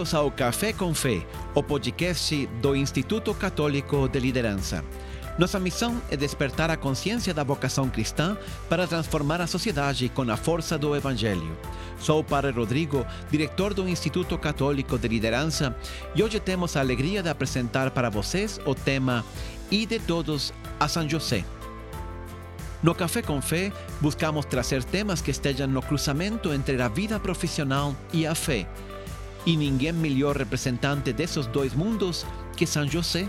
Bem-vindos ao Café com Fé, o podcast do Instituto Católico de Liderança. Nossa missão é despertar a consciência da vocação cristã para transformar a sociedade com a força do Evangelho. Sou o Padre Rodrigo, diretor do Instituto Católico de Liderança, e hoje temos a alegria de apresentar para vocês o tema E de Todos a São José. No Café com Fé, buscamos trazer temas que estejam no cruzamento entre a vida profissional e a fé. E ninguém melhor representante desses dois mundos que São José,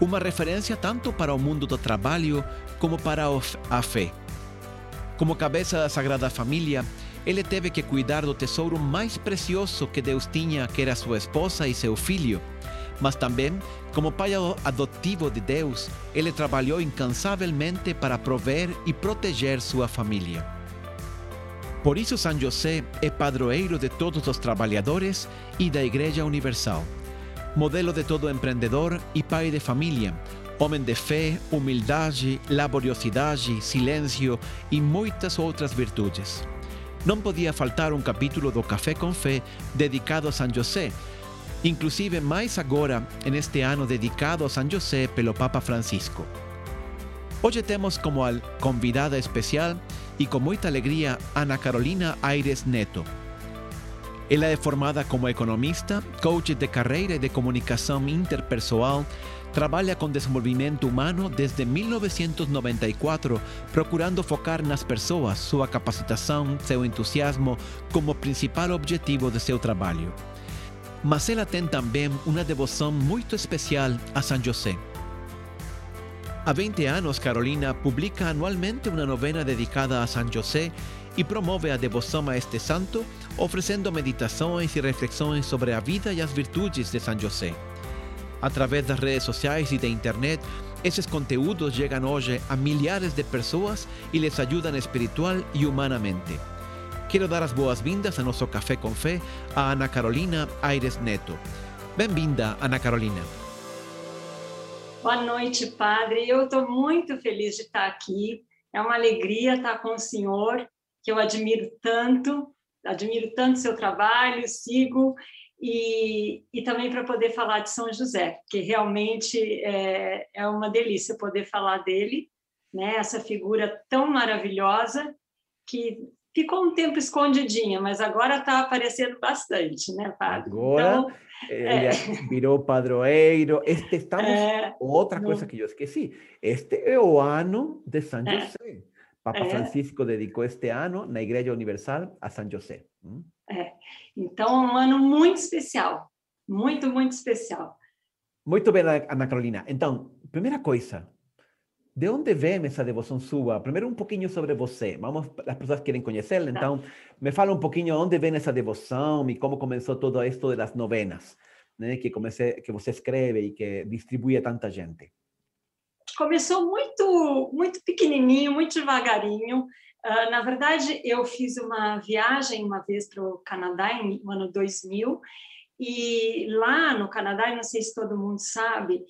uma referência tanto para o mundo do trabalho como para a fé. Como cabeça da Sagrada Família, ele teve que cuidar do tesouro mais precioso que Deus tinha, que era sua esposa e seu filho. Mas também, como pai adotivo de Deus, ele trabalhou incansavelmente para prover e proteger sua família. Por isso, São José é padroeiro de todos os trabalhadores e da Igreja Universal. Modelo de todo empreendedor e pai de família, homem de fé, humildade, laboriosidade, silêncio e muitas outras virtudes. Não podia faltar um capítulo do Café com Fé dedicado a São José, inclusive mais agora neste ano dedicado a São José pelo Papa Francisco. Hoje temos como convidada especial e com muita alegria Ana Carolina Aires Neto. Ela é formada como economista, coach de carreira e de comunicação interpessoal, trabalha com desenvolvimento humano desde 1994, procurando focar nas pessoas, sua capacitação, seu entusiasmo como principal objetivo de seu trabalho. Mas ela tem também uma devoção muito especial a São José. Há 20 anos, Carolina publica anualmente uma novena dedicada a São José e promove a devoção a este santo, oferecendo meditações e reflexões sobre a vida e as virtudes de São José. Através das redes sociais e da internet, esses conteúdos chegam hoje a milhares de pessoas e les ajudam espiritual e humanamente. Quero dar as boas-vindas a nosso Café com Fé a Ana Carolina Aires Neto. Bem-vinda, Ana Carolina. Boa noite, padre. Eu estou muito feliz de estar aqui. É uma alegria estar com o senhor, que eu admiro tanto, admiro tanto seu trabalho, sigo, e, e também para poder falar de São José, que realmente é, é uma delícia poder falar dele, né? essa figura tão maravilhosa que ficou um tempo escondidinha, mas agora está aparecendo bastante, né, padre? Agora então, ele é... virou padroeiro. Este estamos é... outra coisa que eu esqueci. Este é o ano de São. José. Papa. Francisco dedicou este ano na Igreja Universal a São José. Hum? É. Então, um ano muito especial, muito, muito especial. Muito bem, Ana Carolina. Então, primeira coisa, de onde vem essa devoção sua? Primeiro um pouquinho sobre você. Vamos, as pessoas querem conhecê-la, então me fala um pouquinho onde vem essa devoção e como começou todo isto das novenas, né? Que comecei, que você escreve e que distribui a tanta gente. Começou muito, muito pequenininho, muito devagarinho. Uh, na verdade, eu fiz uma viagem uma vez para o Canadá no ano 2000 e lá no Canadá, não sei se todo mundo sabe,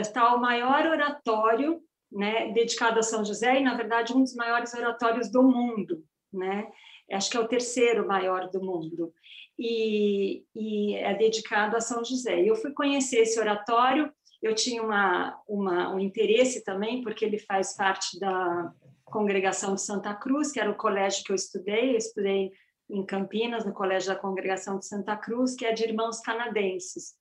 está uh, o maior oratório né, dedicado a São José e, na verdade, um dos maiores oratórios do mundo, né? Acho que é o terceiro maior do mundo e, e é dedicado a São José. E eu fui conhecer esse oratório. Eu tinha uma, uma, um interesse também porque ele faz parte da congregação de Santa Cruz, que era o colégio que eu estudei. Eu estudei em Campinas, no Colégio da Congregação de Santa Cruz, que é de irmãos canadenses.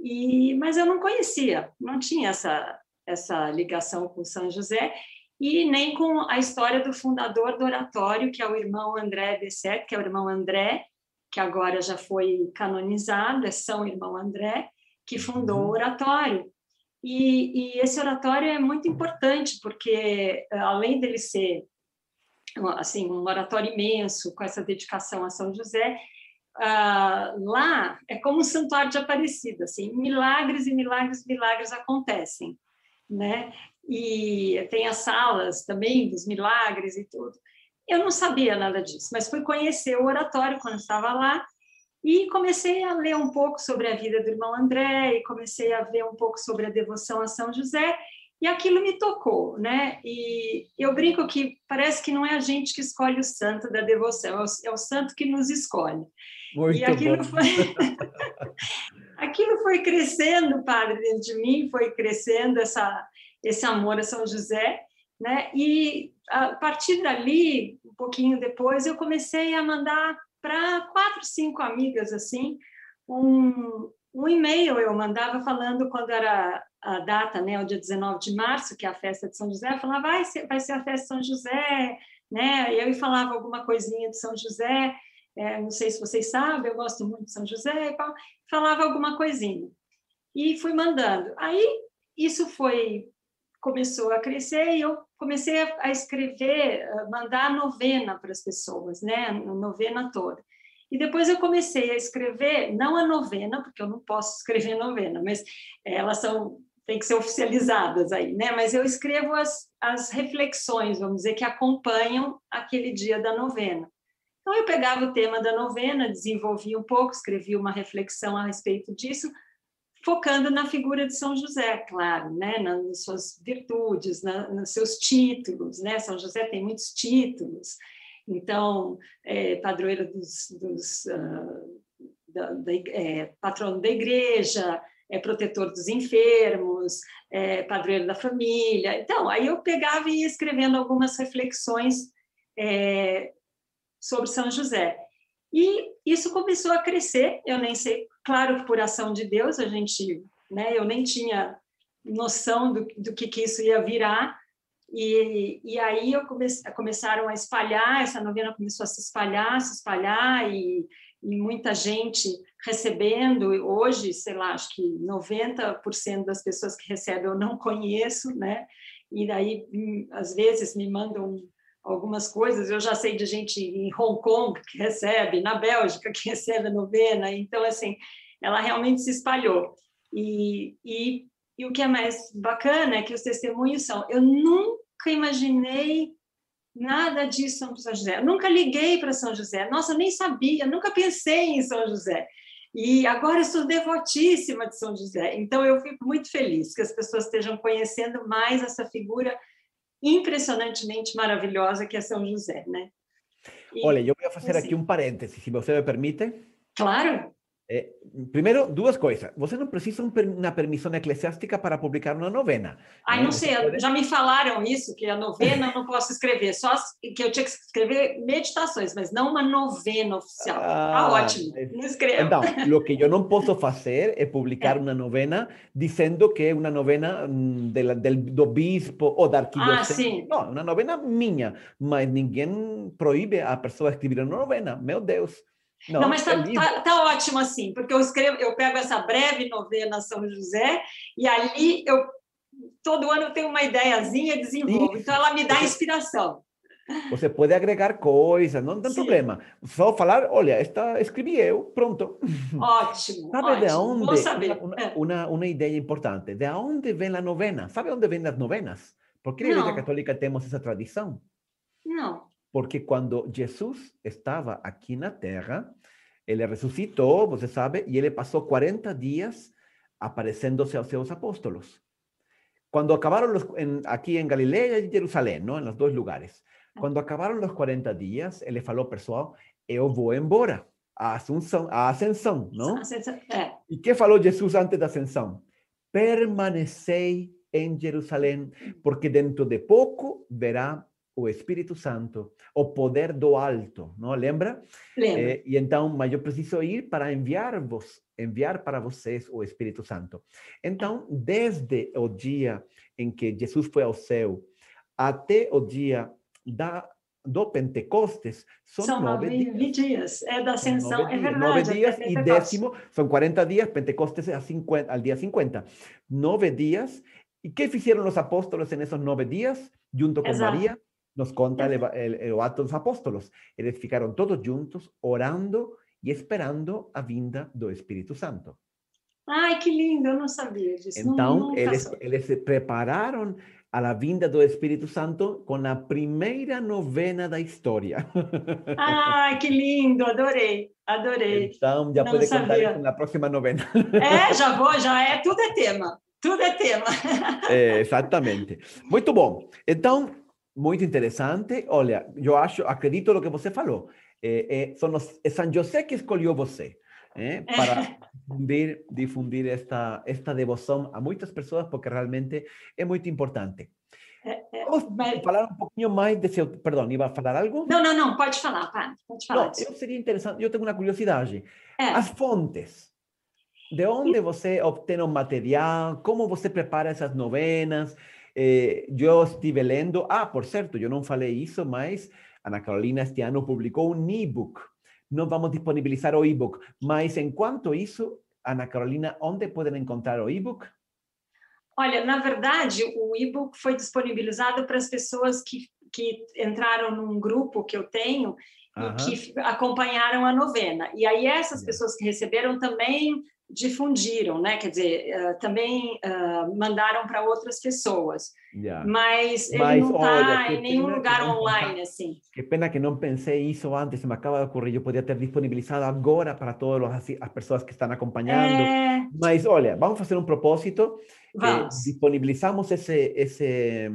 E, mas eu não conhecia, não tinha essa, essa ligação com São José, e nem com a história do fundador do oratório, que é o irmão André Besset, que é o irmão André, que agora já foi canonizado, é São Irmão André, que fundou o uhum. oratório. E, e esse oratório é muito importante, porque além dele ser assim um oratório imenso, com essa dedicação a São José, Uh, lá é como um santuário de Aparecida, assim, milagres e milagres, milagres acontecem né? E tem as salas também dos milagres e tudo. Eu não sabia nada disso, mas fui conhecer o oratório quando estava lá e comecei a ler um pouco sobre a vida do irmão André e comecei a ver um pouco sobre a devoção a São José E aquilo me tocou, né? E eu brinco que parece que não é a gente que escolhe o santo da devoção, é o, é o santo que nos escolhe. Muito e aquilo bom. foi foi crescendo, padre, dentro de mim, foi crescendo essa esse amor a São José, né? E a partir dali, um pouquinho depois, eu comecei a mandar para quatro, cinco amigas assim, um, um e-mail. Eu mandava falando quando era a data, né, o dia 19 de março, que é a festa de São José, eu falava, vai ser, vai ser a festa de São José, né, e eu falava alguma coisinha de São José, é, não sei se vocês sabem, eu gosto muito de São José, falava alguma coisinha. E fui mandando. Aí, isso foi, começou a crescer e eu comecei a escrever, a mandar novena para as pessoas, né, novena toda. E depois eu comecei a escrever, não a novena, porque eu não posso escrever novena, mas elas são tem que ser oficializadas aí, né? Mas eu escrevo as, as reflexões, vamos dizer, que acompanham aquele dia da novena. Então eu pegava o tema da novena, desenvolvia um pouco, escrevia uma reflexão a respeito disso, focando na figura de São José, claro, né? nas suas virtudes, na, nos seus títulos, né? São José tem muitos títulos, então, é, padroeiro dos, dos uh, da, da, é, patrono da igreja, é protetor dos enfermos, é padroeiro da família. Então, aí eu pegava e ia escrevendo algumas reflexões é, sobre São José. E isso começou a crescer, eu nem sei, claro, por ação de Deus, a gente, né, eu nem tinha noção do, do que, que isso ia virar, e, e aí eu começaram a espalhar, essa novena começou a se espalhar, se espalhar, e, e muita gente recebendo. Hoje, sei lá, acho que 90% das pessoas que recebem eu não conheço, né? E daí, hum, às vezes, me mandam algumas coisas. Eu já sei de gente em Hong Kong que recebe, na Bélgica que recebe a novena. Então, assim, ela realmente se espalhou. E, e e o que é mais bacana é que os testemunhos são: eu nunca imaginei nada disso São José. Eu nunca liguei para São José. Nossa, eu nem sabia, nunca pensei em São José. E agora eu sou devotíssima de São José. Então eu fico muito feliz que as pessoas estejam conhecendo mais essa figura impressionantemente maravilhosa que é São José, né? E, Olha, eu vou fazer assim, aqui um parêntese, se você me permite. Claro. Eh, primero, duas coisas. Você não precisa uma permissão eclesiástica para publicar uma novena. Ai, não sei, já me falaram isso, que a novena eu não posso escrever, só que eu tinha que escrever meditações, mas não uma novena oficial. Ah, tá ótimo, não escrevo. Então, o que eu não posso fazer é publicar é. uma novena dizendo que é uma novena de, de, do bispo ou da arquidiocese. Ah, sim. Não, uma novena minha, mas ninguém proíbe a pessoa escrever uma novena. Meu Deus. Não, não mas está é tá, tá ótimo assim, porque eu escrevo, eu pego essa breve novena São José e ali eu todo ano eu tenho uma ideiazinha e desenvolvo. Isso. Então ela me dá inspiração. Você pode agregar coisas, não tem Sim. problema. Só falar, olha, esta escrevi eu, pronto. Ótimo. Sabe ótimo. de onde? Vou saber. Uma, é. uma, uma, ideia importante. De onde vem a novena? Sabe onde vem as novenas? Por que na Igreja Católica temos essa tradição? Não. Porque quando Jesus estava aqui na terra, ele ressuscitou, você sabe, e ele passou 40 dias aparecendo-se aos seus apóstolos. Quando acabaram los, en, aqui em Galileia e Jerusalém, não, nos dois lugares. Quando acabaram os 40 dias, ele falou, pessoal, eu vou embora. A ascensão, a ascensão, não? É. E que falou Jesus antes da ascensão? Permanecei em Jerusalém, porque dentro de pouco verá o Espírito Santo, o poder do alto, não lembra? Lembra. Eh, e então, mas eu preciso ir para enviar-vos, enviar para vocês o Espírito Santo. Então, desde o dia em que Jesus foi ao céu até o dia da do Pentecostes são, são nove, dias. dias. É da ascensão, é verdade. Nove dias e décimo, são 40 dias, Pentecostes é 50, al dia 50. Nove dias. E que fizeram os apóstolos nesses nove dias, junto com Exato. Maria? Nos conta el, el, el Atos dos Apóstolos. Eles ficaram todos juntos, orando e esperando a vinda do Espírito Santo. Ai, que lindo, eu não sabia disso. Então, eles, eles se prepararam a vinda do Espírito Santo com a primeira novena da história. Ai, que lindo, adorei, adorei. Então, já não pode sabia. contar isso na próxima novena. É, já vou, já é, tudo é tema. Tudo é tema. É, exatamente. Muito bom. Então, muito interessante. Olha, eu acho, acredito no que você falou. É, é, são os, é São José que escolheu você é, para difundir, difundir esta, esta devoção a muitas pessoas, porque realmente é muito importante. É, é, Vamos falar um pouquinho mais de seu. Perdão, ia falar algo? Não, não, não, pode falar, pode falar. Não, eu seria interessante, eu tenho uma curiosidade. As fontes. De onde você obtém o material? Como você prepara essas novenas? Eh, eu estive lendo. Ah, por certo, eu não falei isso, mas Ana Carolina este ano publicou um e-book. Não vamos disponibilizar o e-book, mas enquanto isso, Ana Carolina, onde podem encontrar o e-book? Olha, na verdade, o e-book foi disponibilizado para as pessoas que, que entraram num grupo que eu tenho e que acompanharam a novena. E aí essas pessoas que receberam também difundiram, né? Quer dizer, uh, também uh, mandaram para outras pessoas. Yeah. Mas ele Mas, não está em nenhum lugar online, assim. Que pena que não pensei isso antes, me acaba de ocorrer. Eu podia ter disponibilizado agora para todas as pessoas que estão acompanhando. É... Mas, olha, vamos fazer um propósito. Eh, disponibilizamos esse, esse,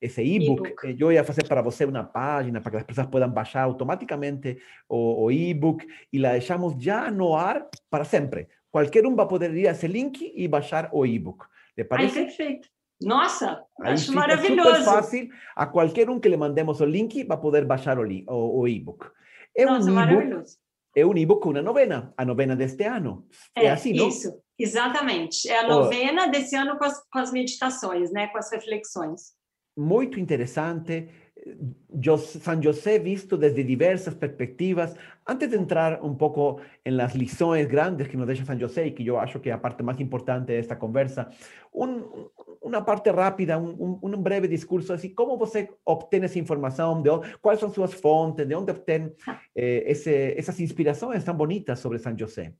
esse e-book. E eu ia fazer para você uma página para que as pessoas possam baixar automaticamente o, o e-book e la deixamos já no ar para sempre. Qualquer um vai poder ir a esse link e baixar o e-book. Ai, perfeito. Nossa, Aí acho maravilhoso. super fácil. A qualquer um que le mandemos o link vai poder baixar o, o, o e-book. É Nossa, um maravilhoso. É um e-book com uma novena, a novena deste ano. É, é assim, não? Isso, exatamente. É a novena oh. desse ano com as, com as meditações, né? com as reflexões. Muito interessante. San José visto desde diversas perspectivas. Antes de entrar un poco en las lições grandes que nos deja San José, y que yo acho que es la parte más importante de esta conversa, un, una parte rápida, un, un, breve discurso, así, ¿cómo você obtiene esa información? De, ¿Cuáles son sus fuentes? ¿De dónde obtiene eh, ese, esas inspiraciones tan bonitas sobre San José?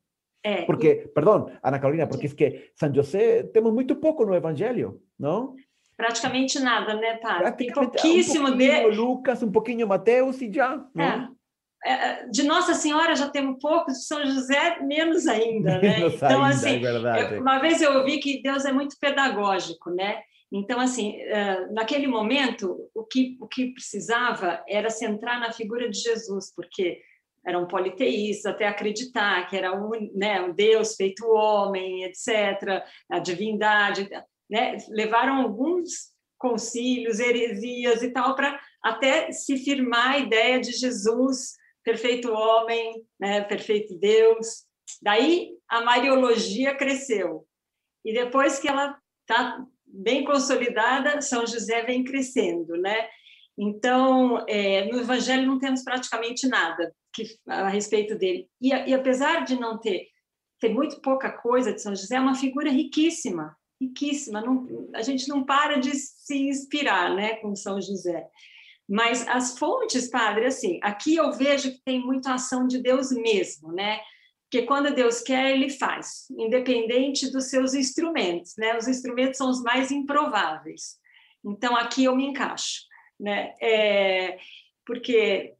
Eh, porque, perdón, Ana Carolina, porque es que San José tenemos muy poco no Evangelio, ¿no? Praticamente nada, né, Padre? Tem pouquíssimo um de. Lucas, um pouquinho Mateus e já. É. É, de Nossa Senhora já temos poucos, de São José menos ainda, né? Menos então, ainda, assim, é uma vez eu ouvi que Deus é muito pedagógico, né? Então, assim, uh, naquele momento, o que, o que precisava era centrar na figura de Jesus, porque eram politeístas, até acreditar que era um, né, um Deus feito homem, etc., a divindade né, levaram alguns concílios, heresias e tal, para até se firmar a ideia de Jesus, perfeito homem, né, perfeito Deus. Daí a Mariologia cresceu. E depois que ela está bem consolidada, São José vem crescendo, né? Então, é, no Evangelho não temos praticamente nada que, a respeito dele. E, e apesar de não ter, ter muito pouca coisa de São José, é uma figura riquíssima, riquíssima. Não, a gente não para de se inspirar, né, com São José. Mas as fontes, padre, assim, aqui eu vejo que tem muita ação de Deus mesmo, né? Porque quando Deus quer, ele faz, independente dos seus instrumentos, né? Os instrumentos são os mais improváveis. Então aqui eu me encaixo, né? É, porque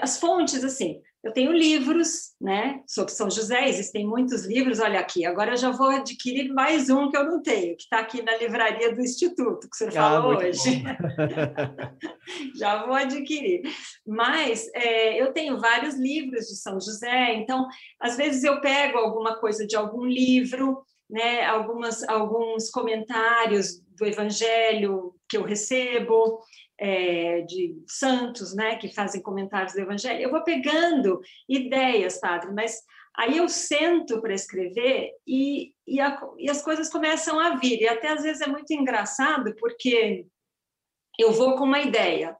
as fontes, assim, eu tenho livros, né, sobre São José, existem muitos livros, olha aqui, agora eu já vou adquirir mais um que eu não tenho, que está aqui na livraria do Instituto, que o senhor ah, falou hoje. já vou adquirir. Mas é, eu tenho vários livros de São José, então, às vezes eu pego alguma coisa de algum livro, né, algumas, alguns comentários do Evangelho que eu recebo, é, de santos, né, que fazem comentários do Evangelho, eu vou pegando ideias, padre, mas aí eu sento para escrever e, e, a, e, as coisas começam a vir. E até às vezes é muito engraçado, porque eu vou com uma ideia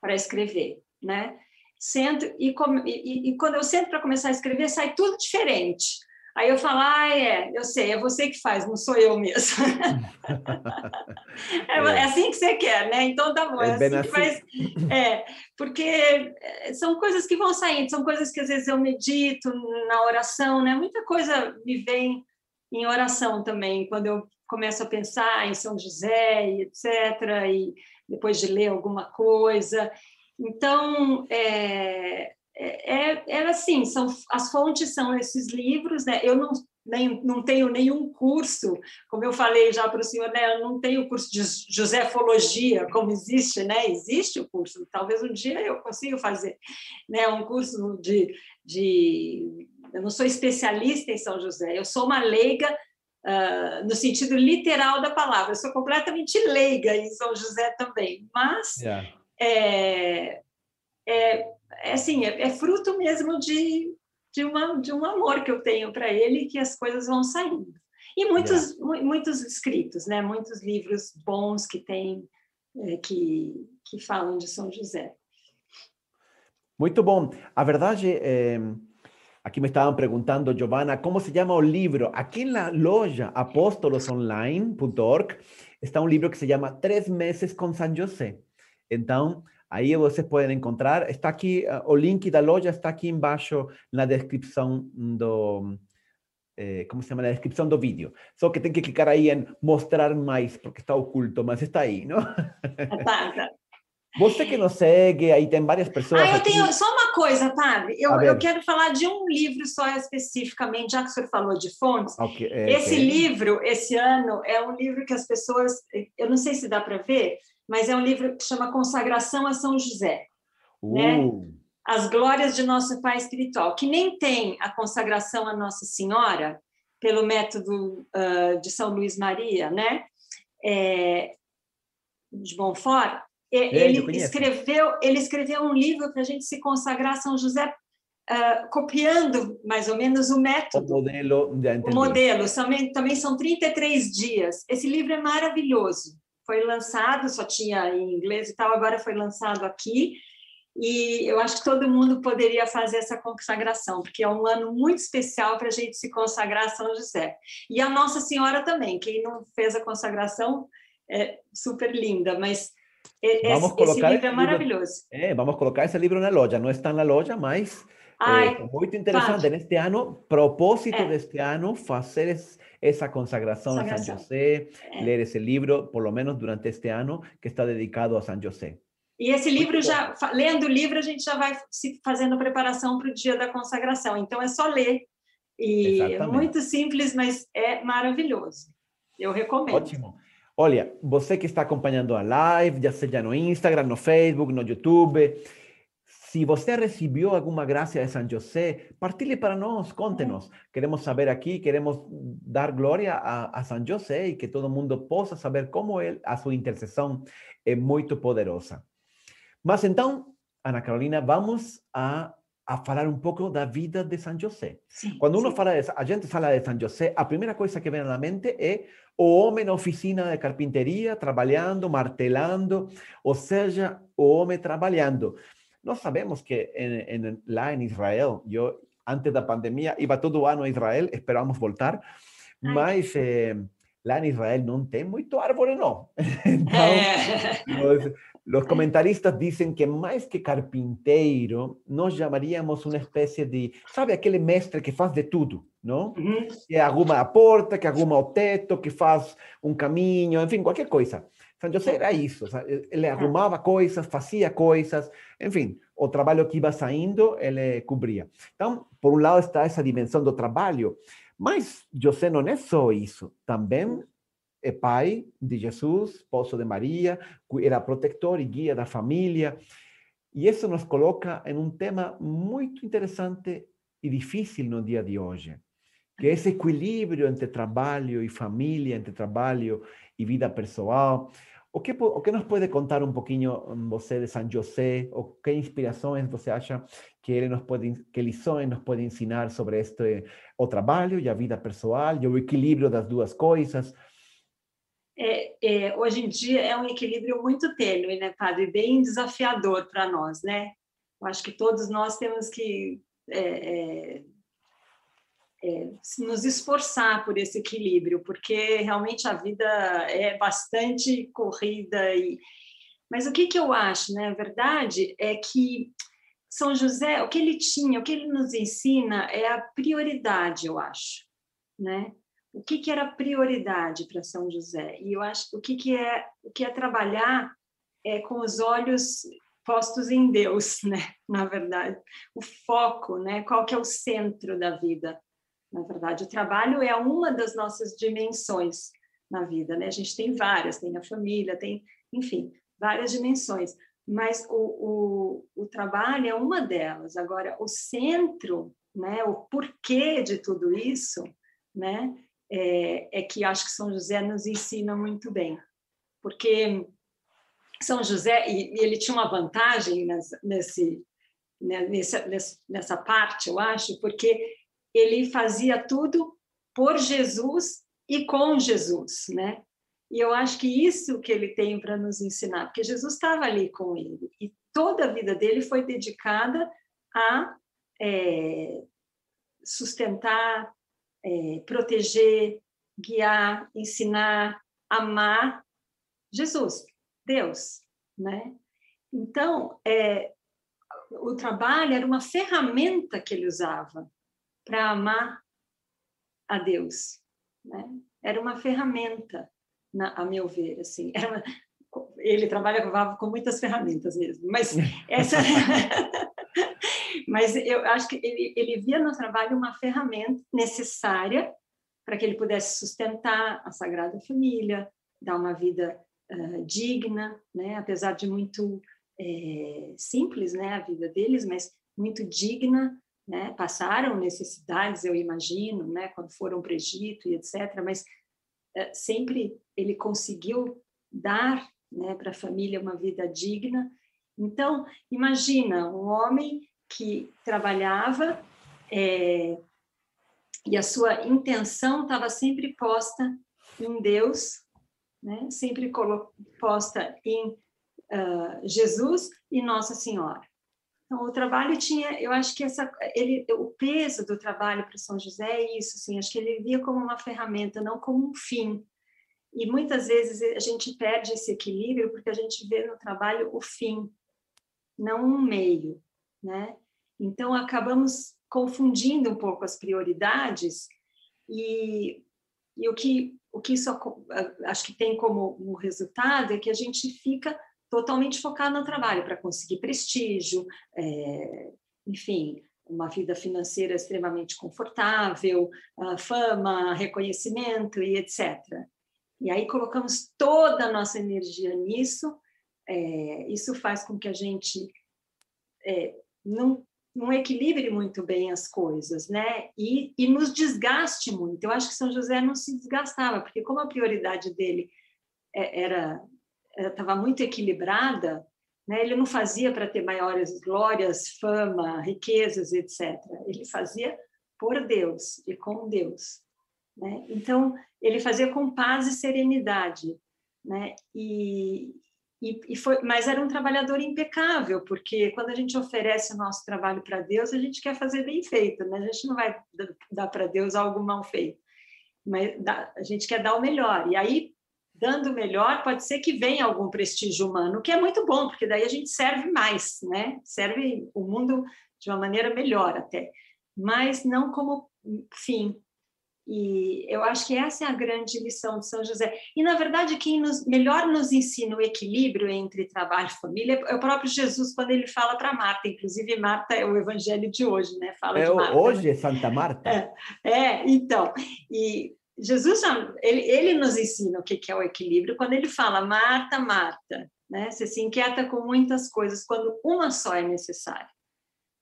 para escrever, né? Sento e, e, e quando eu sento para começar a escrever, sai tudo diferente. Aí eu falo, ah, é, eu sei, é você que faz, não sou eu mesmo. é, é, assim que você quer, né? Então tá bom, é, é assim, assim. Faz, é, porque é, são coisas que vão saindo, são coisas que às vezes eu medito na oração, né? Muita coisa me vem em oração também, quando eu começo a pensar em São José e etc., e depois de ler alguma coisa. Então, é, é, é, era assim, são, as fontes são esses livros, né? Eu não, nem, não tenho nenhum curso, como eu falei já para o senhor, né, eu não tenho curso de Josefologia, como existe, né? Existe o curso, talvez um dia eu consiga fazer, né? Um curso de, de eu não sou especialista em São José, eu sou uma leiga uh, no sentido literal da palavra, eu sou completamente leiga em São José também, mas yeah. é, é, é assim, é, é fruto mesmo de de, uma, de um amor que eu tenho para ele que as coisas vão saindo. E muitos, yeah. muitos escritos, né? muitos livros bons que tem, é, que, que falam de São José. Muito bom. A verdade, é, aqui me estavam perguntando, Giovanna, como se chama o livro? Aqui na loja apóstolosonline.org está um livro que se chama Três Meses com São José. Então, Aí vocês podem encontrar. Está aqui, uh, o link da loja está aqui embaixo na descrição do. Eh, como se chama? Na descrição do vídeo. Só que tem que clicar aí em mostrar mais, porque está oculto, mas está aí, não? Tá, Você que nos segue, aí tem várias pessoas. Ah, eu aqui. tenho só uma coisa, padre. Eu, eu quero falar de um livro só especificamente, já que o senhor falou de fontes. Okay, é, esse okay. livro, esse ano, é um livro que as pessoas. Eu não sei se dá para ver, mas é um livro que chama Consagração a São José. Né? Uh. Né? As Glórias de Nosso Pai Espiritual, que nem tem a consagração a Nossa Senhora, pelo método uh, de São Luís Maria, né? É, de Bonfort, ele escreveu, ele escreveu um livro para a gente se consagrar a São José, uh, copiando mais ou menos o método. O modelo. O modelo. Também, também são 33 dias. Esse livro é maravilhoso foi lançado, só tinha em inglês e tal, agora foi lançado aqui. E eu acho que todo mundo poderia fazer essa consagração, porque é um ano muito especial para a gente se consagrar a São José. E a Nossa Senhora também, quem não fez a consagração é super linda, mas vamos esse, esse livro é maravilhoso. Livro, é, vamos colocar esse livro na loja, não está na loja, mas Ai, é muito interessante. Neste ano, propósito é. deste ano, fazer esse esa consagración, a San José, eh. leer ese libro, por lo menos durante este año, que está dedicado a San José. E esse livro já, lendo o livro, a gente já vai se fazendo preparação para o dia da consagração. Então é só ler. E é muito simples, mas é maravilhoso. Eu recomendo. Ótimo. Olha, você que está acompanhando a live, já seja no Instagram, no Facebook, no YouTube, se você recebeu alguma graça de São José, partilhe para nós, conte-nos. Queremos saber aqui, queremos dar glória a, a São José e que todo mundo possa saber como ele, a sua intercessão é muito poderosa. Mas então, Ana Carolina, vamos a, a falar um pouco da vida de São José. Sim, Quando uno sim. fala de, a gente fala de São José, a primeira coisa que vem à mente é o homem na oficina de carpinteria, trabalhando, martelando, ou seja, o homem trabalhando. Nós sabemos que en, en, lá em Israel, eu antes da pandemia iba todo ano a Israel, esperamos voltar, mas eh, lá em Israel não tem muito árvore, não. Então, os, os, comentaristas dizem que mais que carpinteiro, nós chamaríamos uma espécie de, sabe, aquele mestre que faz de tudo, não? Uhum. Que arruma a porta, que arruma o teto, que faz um caminho, enfim, qualquer coisa. São José era isso, ele arrumava coisas, fazia coisas, enfim, o trabalho que ia saindo, ele cobria. Então, por um lado está essa dimensão do trabalho, mas José não é só isso, também é pai de Jesus, esposo de Maria, era protetor e guia da família, e isso nos coloca em um tema muito interessante e difícil no? dia de hoje, que é esse equilíbrio entre trabalho e família, entre trabalho e vida pessoal. O que, o que nos pode contar um pouquinho você de São José? O que inspirações você acha que ele nos pode, que lições nos pode ensinar sobre este o trabalho e a vida pessoal e o equilíbrio das duas coisas? É, é, hoje em dia é um equilíbrio muito tênue, né, padre? Bem desafiador para nós, né? Eu acho que todos nós temos que é, é nos esforçar por esse equilíbrio, porque realmente a vida é bastante corrida. E... Mas o que, que eu acho, né? A verdade é que São José, o que ele tinha, o que ele nos ensina é a prioridade, eu acho, né? O que, que era prioridade para São José? E eu acho o que, que é o que é trabalhar é com os olhos postos em Deus, né? Na verdade, o foco, né? Qual que é o centro da vida? Na verdade, o trabalho é uma das nossas dimensões na vida, né? A gente tem várias, tem a família, tem, enfim, várias dimensões, mas o, o, o trabalho é uma delas. Agora, o centro, né, o porquê de tudo isso, né, é, é que acho que São José nos ensina muito bem, porque São José, e, e ele tinha uma vantagem nessa, nesse, né, nessa, nessa parte, eu acho, porque ele fazia tudo por Jesus e com Jesus, né? E eu acho que isso que ele tem para nos ensinar, porque Jesus estava ali com ele e toda a vida dele foi dedicada a é, sustentar, é, proteger, guiar, ensinar, amar Jesus, Deus, né? Então, é, o trabalho era uma ferramenta que ele usava para amar a Deus, né? Era uma ferramenta, na, a meu ver, assim. Uma, ele trabalhava com muitas ferramentas mesmo, mas essa, mas eu acho que ele, ele via no trabalho uma ferramenta necessária para que ele pudesse sustentar a Sagrada Família, dar uma vida uh, digna, né? Apesar de muito é, simples, né, a vida deles, mas muito digna, né? Passaram necessidades, eu imagino, né, quando foram para o Egito e etc. Mas é, sempre ele conseguiu dar, né, para a família uma vida digna. Então, imagina um homem que trabalhava é, e a sua intenção estava sempre posta em Deus, né? sempre posta em uh, Jesus e Nossa Senhora. Então, o trabalho tinha, eu acho que essa, ele, o peso do trabalho para São José é isso, assim, acho que ele via como uma ferramenta, não como um fim. E muitas vezes a gente perde esse equilíbrio porque a gente vê no trabalho o fim, não um meio, né? Então acabamos confundindo um pouco as prioridades e, e o que o que isso acho que tem como um resultado é que a gente fica totalmente focado no trabalho para conseguir prestígio, é, enfim, uma vida financeira extremamente confortável, fama, reconhecimento e etc. E aí colocamos toda a nossa energia nisso, é, isso faz com que a gente é, não, não equilibre muito bem as coisas, né? E, e nos desgaste muito. Eu acho que São José não se desgastava, porque como a prioridade dele é, era estava muito equilibrada, né? ele não fazia para ter maiores glórias, fama, riquezas, etc. Ele fazia por Deus e com Deus. Né? Então, ele fazia com paz e serenidade. Né? E, e, e, foi, mas era um trabalhador impecável, porque quando a gente oferece o nosso trabalho para Deus, a gente quer fazer bem feito, né? a gente não vai dar para Deus algo mal feito, mas a gente quer dar o melhor. E aí, dando melhor, pode ser que venha algum prestígio humano, que é muito bom, porque daí a gente serve mais, né? Serve o mundo de uma maneira melhor até, mas não como fim. E eu acho que essa é a grande lição de São José. E, na verdade, quem nos, melhor nos ensina o equilíbrio entre trabalho e família é o próprio Jesus, quando ele fala para Marta. Inclusive, Marta é o evangelho de hoje, né? Fala é, de Marta. Hoje né? é Santa Marta. É, é, então. E Jesus ele, ele nos ensina o que é o equilíbrio quando ele fala Marta, Marta, né? Você se inquieta com muitas coisas quando uma só é necessária,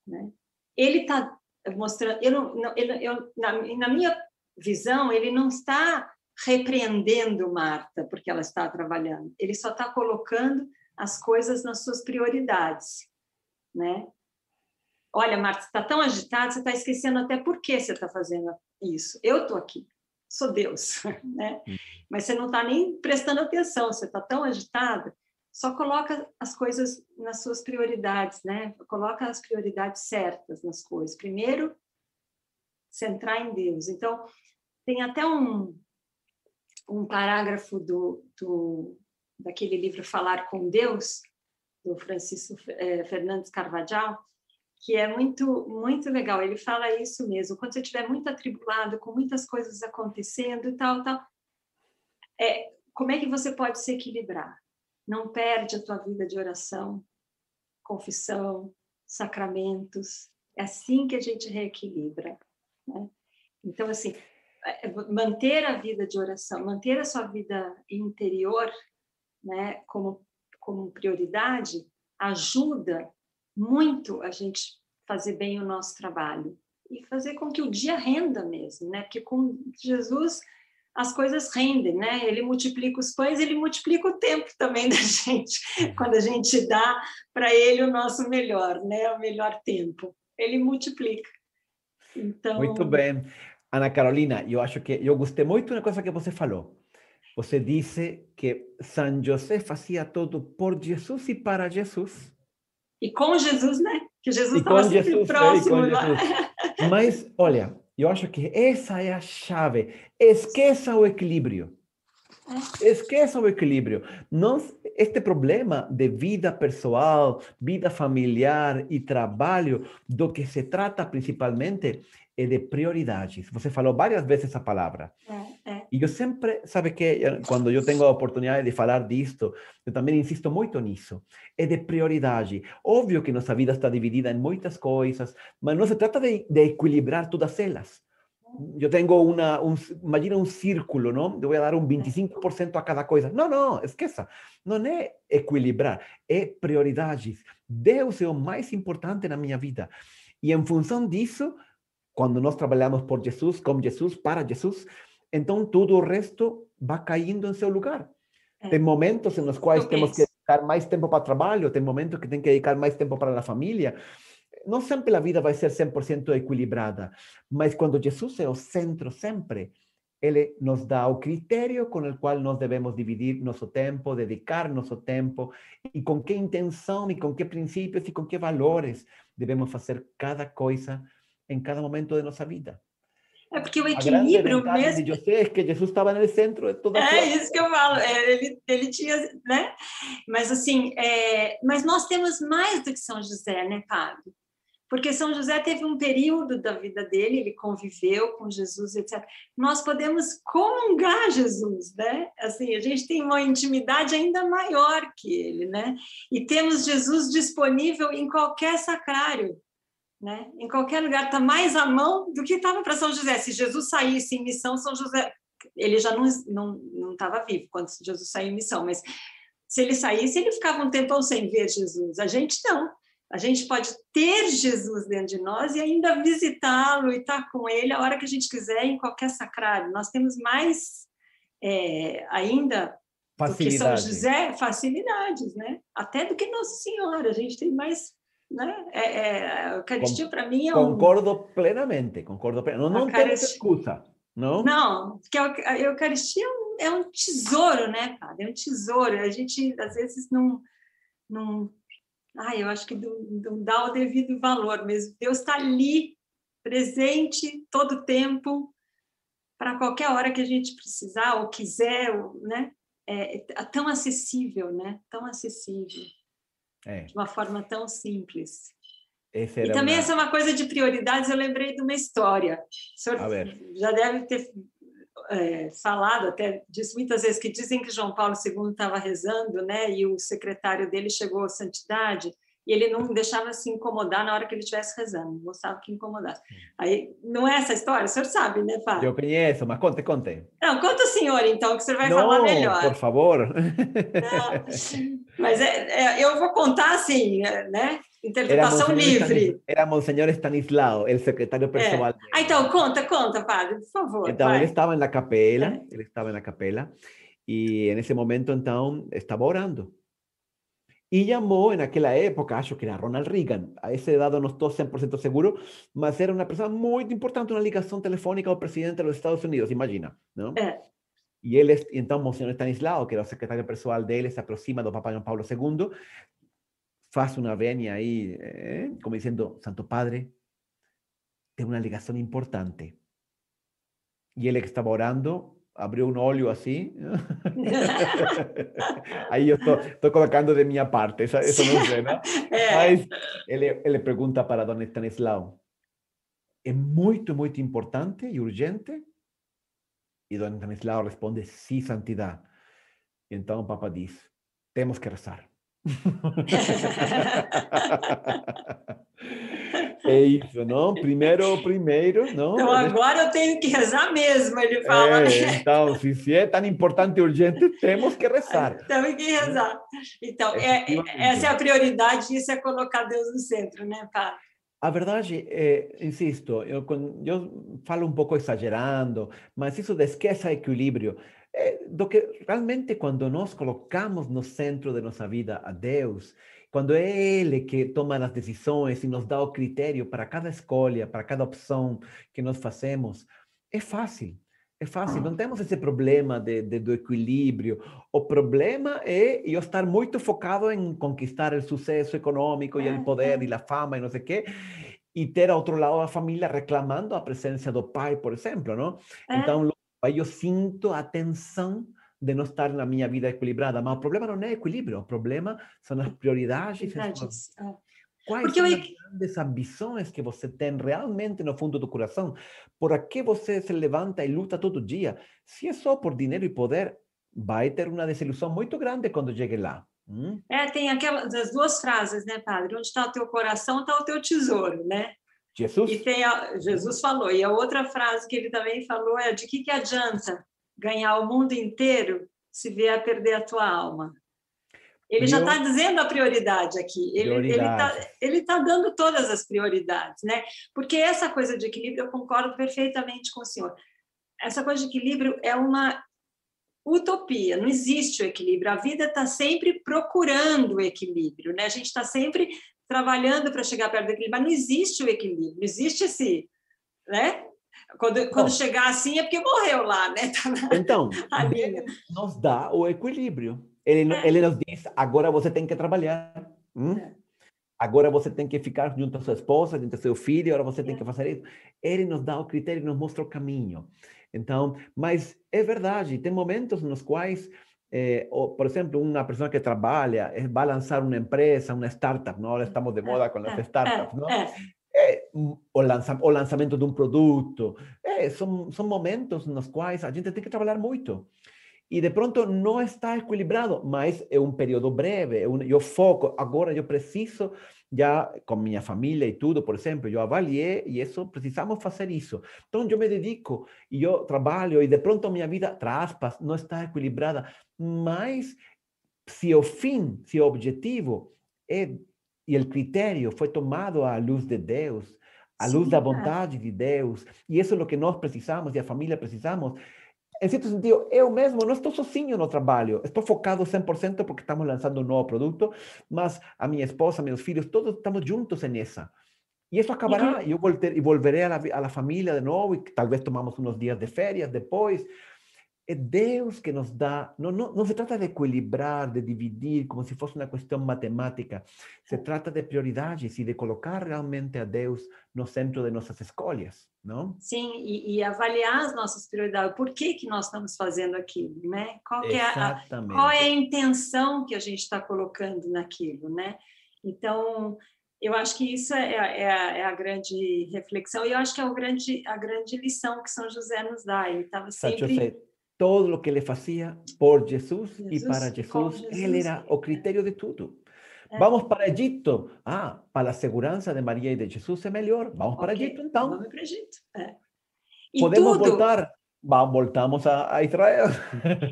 né? Ele está mostrando, eu, eu, eu na, na minha visão, ele não está repreendendo Marta porque ela está trabalhando, ele só está colocando as coisas nas suas prioridades, né? Olha, Marta, você está tão agitada, você está esquecendo até por que você está fazendo isso. Eu estou aqui sou Deus, né? Uhum. Mas você não está nem prestando atenção, você está tão agitada, só coloca as coisas nas suas prioridades, né? Coloca as prioridades certas nas coisas. Primeiro, centrar em Deus. Então, tem até um, um parágrafo do, do daquele livro Falar com Deus, do Francisco eh, Fernandes Carvajal, que é muito muito legal. Ele fala isso mesmo. Quando você estiver muito atribulado, com muitas coisas acontecendo e tal, tal, é, como é que você pode se equilibrar? Não perde a tua vida de oração, confissão, sacramentos. É assim que a gente reequilibra. Né? Então, assim, é, é, manter a vida de oração, manter a sua vida interior né, como, como prioridade, ajuda muito a gente fazer bem o nosso trabalho e fazer com que o dia renda mesmo, né? Porque com Jesus as coisas rendem, né? Ele multiplica os pães, ele multiplica o tempo também da gente, quando a gente dá para ele o nosso melhor, né? O melhor tempo. Ele multiplica. Então... Muito bem. Ana Carolina, eu acho que eu gostei muito da coisa que você falou. Você disse que São José fazia tudo por Jesus e para Jesus. E com Jesus, né? Que Jesus estava sempre Jesus, próximo. É, Mas, olha, eu acho que essa é a chave. Esqueça o equilíbrio. É. Esqueça o equilíbrio. Não, este problema de vida pessoal, vida familiar e trabalho, do que se trata principalmente é de prioridades. Você falou várias vezes essa palavra. É, é. E eu sempre, sabe que quando eu tenho a oportunidade de falar disto, eu também insisto muito nisso. É de prioridade. Óbvio que nossa vida está dividida em muitas coisas, mas não se trata de, de equilibrar todas elas. Eu tenho uma, um, imagina um círculo, não? Eu vou dar um 25% a cada coisa. Não, não, esqueça. Não é equilibrar, é prioridades. Deus é o mais importante na minha vida. E em função disso, quando nós trabalhamos por Jesus, com Jesus, para Jesus, então todo o resto vai caindo em seu lugar. Tem momentos nos quais temos que dedicar mais tempo para trabalho, tem momentos que tem que dedicar mais tempo para a família. Não sempre a vida vai ser 100% equilibrada, mas quando Jesus é o centro sempre, ele nos dá o critério com o qual nós devemos dividir nosso tempo, dedicar nosso tempo, e com que intenção, e com que princípios, e com que valores devemos fazer cada coisa em cada momento de nossa vida. É porque o equilíbrio mesmo. De José é que Jesus estava no centro de toda a É isso que eu falo. É, ele, ele tinha, né? Mas assim, é, mas nós temos mais do que São José, né, Fábio? Porque São José teve um período da vida dele, ele conviveu com Jesus, etc. Nós podemos comungar Jesus, né? Assim, a gente tem uma intimidade ainda maior que ele, né? E temos Jesus disponível em qualquer sacrário né? Em qualquer lugar está mais à mão do que estava para São José. Se Jesus saísse em missão, São José, ele já não não não estava vivo quando Jesus saiu em missão, mas se ele saísse, ele ficava um tempão sem ver Jesus. A gente não. A gente pode ter Jesus dentro de nós e ainda visitá-lo e estar tá com ele a hora que a gente quiser em qualquer sacrário. Nós temos mais é, ainda do que São José facilidades, né? Até do que Nossa Senhora. A gente tem mais né? É, é, a Eucaristia para mim é um... Concordo plenamente, concordo plenamente. Não, não tem excusa, não? Não, porque a Eucaristia é um tesouro, né, padre? É um tesouro. A gente, às vezes, não... não... Ai, eu acho que não, não dá o devido valor mesmo. Deus está ali, presente, todo o tempo, para qualquer hora que a gente precisar ou quiser, né? É, é tão acessível, né? Tão acessível. É. De uma forma tão simples. e também uma... essa é uma coisa de prioridades. Eu lembrei de uma história. O senhor já deve ter é, falado até disso muitas vezes, que dizem que João Paulo II estava rezando, né? E o secretário dele chegou à santidade e ele não deixava se incomodar na hora que ele estivesse rezando, não gostava que incomodasse. Aí, não é essa história? O senhor sabe, né, Fábio? Eu conheço, mas conte, conte. Não, conta o senhor, então, que o senhor vai não, falar melhor. por favor. Não, mas é, é, eu vou contar assim, né? Interpretação livre. Era Monsenhor Stanislao, o secretário pessoal. É. Ah, então, conta, conta, padre, por favor. Então, vai. ele estava na capela, é. ele estava na capela, e nesse momento, então, estava orando. Y llamó en aquella época, acho que era Ronald Reagan, a ese dado no estou 100% seguro, mas era una persona muy importante, una ligación telefónica al presidente de los Estados Unidos, imagina, ¿no? É. E ele, então, Monsenhor Stanislao, que era o secretário pessoal dele, se aproxima do Papa João Paulo II, faz uma venia aí, eh, como dizendo, Santo Padre, tem uma ligação importante. E ele que estava orando, abrió un óleo así. Ahí yo estoy, colocando de mi parte, eso, no sé, ¿no? Eh. él, le pregunta para don Stanislao, ¿es muy, muy importante y urgente? Y don Stanislao responde, sí, santidad. Y entonces papá dice, tenemos que rezar. É isso, não? Primeiro, primeiro, não? Então agora eu tenho que rezar mesmo, ele fala. É, então, se, se é tão importante e urgente, temos que rezar. Temos que rezar. Então, é, essa é a prioridade, isso é colocar Deus no centro, né, Padre? A verdade é, insisto, eu, eu falo um pouco exagerando, mas isso de esqueça equilíbrio, é do que realmente quando nós colocamos no centro de nossa vida a Deus, quando é Ele que toma as decisões e nos dá o critério para cada escolha, para cada opção que nós fazemos, é fácil. É fácil, não temos esse problema de, de, do equilíbrio. O problema é eu estar muito focado em conquistar o sucesso econômico e o poder e a fama e não sei o quê, e ter ao outro lado a família reclamando a presença do pai, por exemplo, não? Então, aí eu sinto a tensão de não estar na minha vida equilibrada. Mas o problema não é equilíbrio, o problema são as prioridades. Prioridades. Quais Porque são eu- as grandes ambições que você tem realmente no fundo do coração? Por que você se levanta e luta todo dia? Se é só por dinheiro e poder, vai ter uma desilusão muito grande quando chegue lá. Hum? É, tem aquelas as duas frases, né, Padre? Onde está o teu coração, está o teu tesouro, né? Jesus? E tem a, Jesus falou, e a outra frase que ele também falou é: de que, que adianta ganhar o mundo inteiro se vier a perder a tua alma? Ele já está dizendo a prioridade aqui. Ele está Prioridade. ele tá dando todas as prioridades, né? Porque essa coisa de equilíbrio, eu concordo perfeitamente com o senhor. Essa coisa de equilíbrio é uma utopia, não existe o equilíbrio. A vida está sempre procurando o equilíbrio, né? A gente está sempre trabalhando para chegar perto do equilíbrio, mas não existe o equilíbrio, não existe esse, né? Quando, quando Bom. chegar assim é porque morreu lá, né? Tá na- Então, linha. nos dá o equilíbrio. Ele, É. ele nos diz: agora você tem que trabalhar. hum? É. Agora você tem que ficar junto à sua esposa, junto ao seu filho, agora você tem É. que fazer isso. Ele nos dá o critério, nos mostra o caminho. Então, mas é verdade, tem momentos nos quais, eh, o- por exemplo, uma pessoa que trabalha, eh, vai lançar uma empresa, uma startup, não? Ahora estamos de moda com as É, startups, não? Um, o, lança, o de um produto. É, são, são momentos nos quais a gente tem que trabalhar muito. E de pronto não está equilibrado, mas é um período breve. Um, eu foco, agora eu preciso, já com minha família e tudo, por exemplo, eu avaliei e isso, precisamos fazer isso. Então eu me dedico e eu trabalho e de pronto minha vida, tra aspas, não está equilibrada. Mas se o fim, se o objetivo é e o critério foi tomado à luz de Deus, à luz da vontade de Deus, e isso é o que nós precisamos e a família precisamos. Em certo sentido, eu mesmo não estou sozinho no trabalho, estou focado 100% porque estamos lançando um novo produto, mas a minha esposa, meus filhos, todos estamos juntos nessa. E isso acabará, e eu volter, e volverei à à la família de novo, e talvez tomamos uns dias de férias depois. É Deus que nos dá, não, não, não se trata de equilibrar, de dividir, como se fosse uma questão matemática. Se trata de prioridades e de colocar realmente a Deus no centro de nossas escolhas, não? Sim, e, e avaliar as nossas prioridades. Por que, que nós estamos fazendo aquilo, né? Qual, é a, qual é a intenção que a gente está colocando naquilo, né? Então, eu acho que isso é, é a, é a grande reflexão e eu acho que é o grande, a grande lição que São José nos dá. Ele estava sempre... Todo o que ele fazia por Jesus, e Jesus, para Jesus, ele era o é. critério de tudo. É. Vamos para Egito. Ah, para a segurança de Maria e de Jesus é melhor. Vamos para Ok, Egito, então. Vamos para Egito. É. E Podemos tudo, voltar? Voltamos a, a Israel.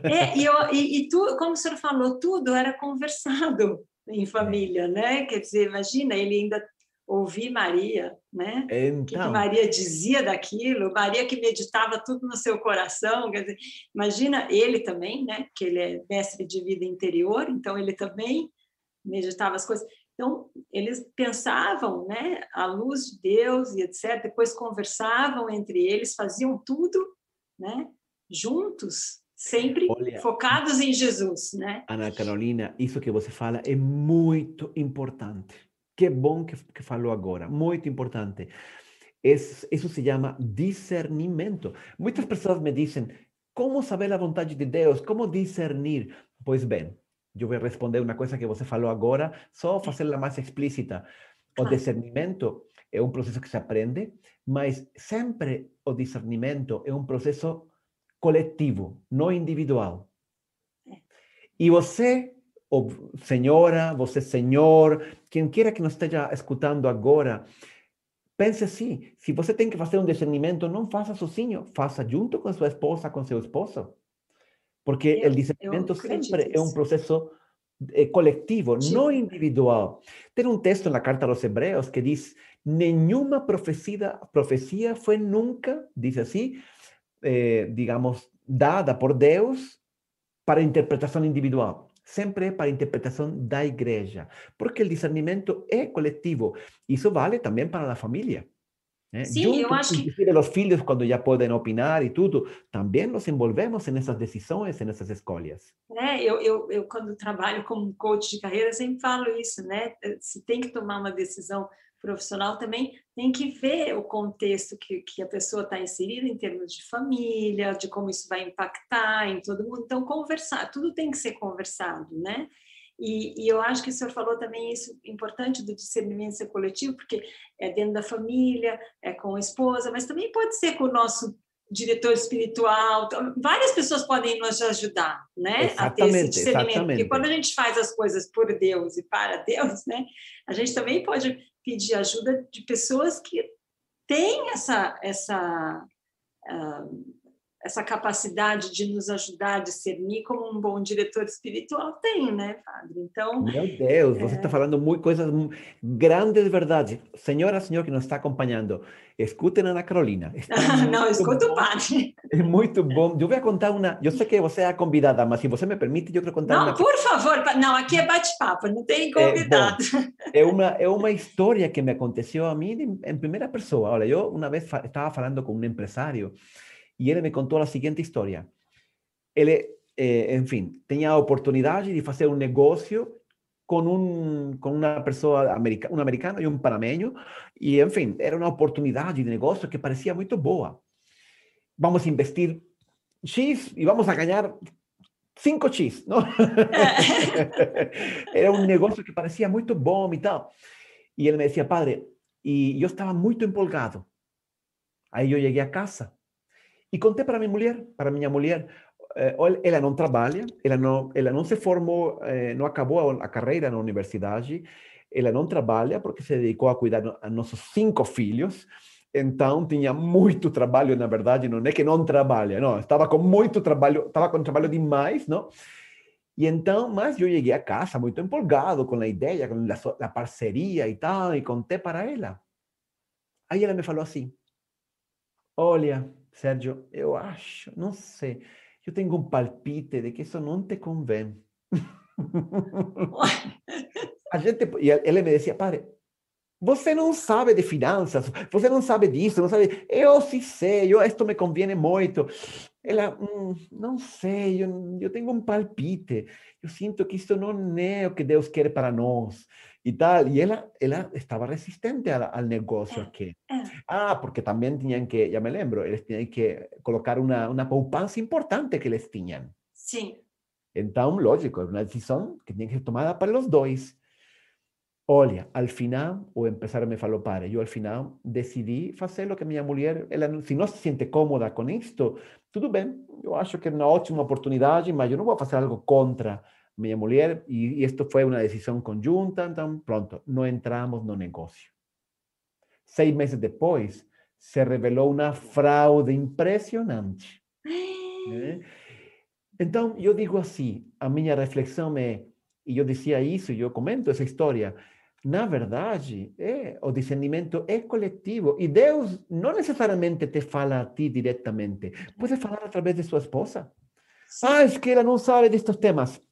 É, e, eu, e, e tu, como o senhor falou, tudo era conversado em família, né? Quer dizer, imagina ele ainda ouvir Maria, né? O que, que Então, Maria dizia daquilo, Maria que meditava tudo no seu coração, dizer, imagina ele também, né? Que ele é mestre de vida interior, então ele também meditava as coisas. Então, eles pensavam, né, à luz de Deus e etc. Depois conversavam entre eles, faziam tudo, né, juntos, sempre Olha. focados em Jesus, né? Ana Carolina, isso que você fala é muito importante. Que bom que, que falou agora, muito importante. Es- isso se chama discernimento. Muitas pessoas me dizem, como saber a vontade de Deus? Como discernir? Pois bem, eu vou responder uma coisa que você falou agora, só fazê-la mais explícita. O Claro. discernimento é um processo que se aprende, mas sempre o discernimento é um processo coletivo, não individual. E você, ou senhora, você senhor, quem queira que nos esteja escutando agora, Pense assim: se você tem que fazer um discernimento, não faça sozinho, faça junto com sua esposa, com seu esposo. Porque o discernimento sempre é um processo é, coletivo, Sim. não individual. Tem um texto na carta aos Hebreus que diz: nenhuma profecia, profecia foi nunca, diz assim, eh, digamos, dada por Deus para interpretação individual. Sempre é para interpretação da igreja, porque o discernimento é coletivo. Isso vale também para a família. ¿eh? Sim, eu acho que... Os filhos, quando já podem opinar e tudo, também nos envolvemos nessas decisões, nessas escolhas. É, eu, eu, eu, quando trabalho como coach de carreira, sempre falo isso, né? Se tem que tomar uma decisão profissional também tem que ver o contexto que, que a pessoa está inserida em termos de família, de como isso vai impactar em todo mundo. Então, conversar, tudo tem que ser conversado, né? E, e, eu acho que o senhor falou também isso importante do discernimento ser coletivo, porque é dentro da família, é com a esposa, mas também pode ser com o nosso diretor espiritual. Então, várias pessoas podem nos ajudar, né, exatamente, a ter esse discernimento. Exatamente. Porque quando a gente faz as coisas por Deus e para Deus, né, a gente também pode pedir ajuda de pessoas que têm essa essa uh, essa capacidade de nos ajudar a discernir como um bom diretor espiritual tem, né, padre? Então. Meu Deus, é... você está falando muito coisas grandes verdades. Senhora, senhor que nos está acompanhando, escutem a Ana Carolina. Não, escuta o padre. É muito bom. Eu vou contar uma. Eu sei que você é a convidada, mas se você me permite, eu quero contar não, uma. Não, por favor. Não, aqui é bate-papo, não tem convidado. É, bom, é, uma, é uma história que me aconteceu a mim em primeira pessoa. Olha, eu uma vez estava falando com um empresário. E ele me contou a seguinte história. Ele, eh, enfim, tinha a oportunidade de fazer um negócio com um com uma pessoa americana, um americano e um panameño, e enfim, era uma oportunidade de negócio que parecia muito boa. Vamos investir X e vamos a ganhar 5X, não? era um negócio que parecia muito bom e tal. E ele me dizia, padre, e eu estava muito empolgado. Aí eu cheguei a casa e contei para minha mulher, para minha mulher, eh, ela não trabalha, ela não, ela não se formou, eh, não acabou a carreira na universidade, ela não trabalha porque se dedicou a cuidar a nossos cinco filhos, então tinha muito trabalho, na verdade, não é que não trabalha, não, estava com muito trabalho, estava com trabalho demais, não? E então, mas eu cheguei a casa muito empolgado com a ideia, com a, a parceria e tal, e contei para ela. Aí ela me falou assim: Olha, Sérgio, eu acho, não sei, eu tenho um palpite de que isso não te convém. a gente, e ele me dizia, padre, você não sabe de finanças, você não sabe disso, não sabe. Eu sim sei, eu, isto me convém muito. Ela, hum, não sei, eu, eu tenho um palpite. Eu sinto que isso não é o que Deus quer para nós e tal. E ela, ela estava resistente ao, ao negócio aqui. Ah, porque também tinham que, já me lembro, eles tinham que colocar uma, uma poupança importante que eles tinham. Sim. Então, lógico, é uma decisão que tinha que ser tomada para os dois. Olha, al final, o empresário me falou, para, eu al final decidi fazer o que minha mulher, ela, se não se sente cómoda com isto, tudo bem, eu acho que é uma ótima oportunidade, mas eu não vou fazer algo contra minha mulher, e, e isto foi uma decisão conjunta, então, pronto, não entramos no negócio. Seis meses depois, se revelou uma fraude impressionante. Né? Então, eu digo assim, a minha reflexão é, e eu dizia isso, eu comento essa história, na verdade, é, o discernimento é coletivo. E Deus não necessariamente te fala a ti diretamente. Pode falar através de sua esposa. Ah, é que ela não sabe destes temas.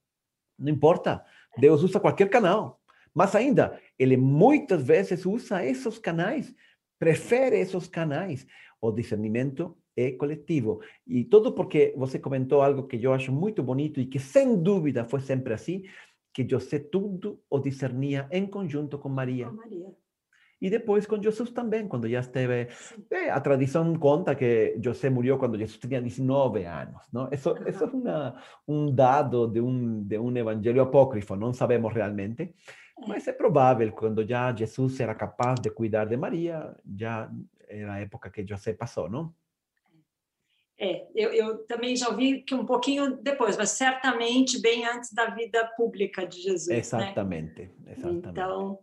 Não importa. Deus usa qualquer canal. Mas ainda, ele muitas vezes usa esses canais, prefere esses canais. O discernimento é coletivo. E tudo porque você comentou algo que eu acho muito bonito e que, sem dúvida, foi sempre assim, que José tudo o discernia em conjunto com Maria. Com. E depois com Jesus também, quando já esteve. Eh, a tradição conta que José morreu quando Jesus tinha 19 anos. Não? Isso, uhum. isso é uma, um dado de um, de um evangelho apócrifo, não sabemos realmente. Mas é provável, quando já Jesus era capaz de cuidar de Maria, já era a época que José passou, não? É, eu, eu, também já ouvi que um pouquinho depois, mas certamente bem antes da vida pública de Jesus. Exatamente, né? exatamente. Então,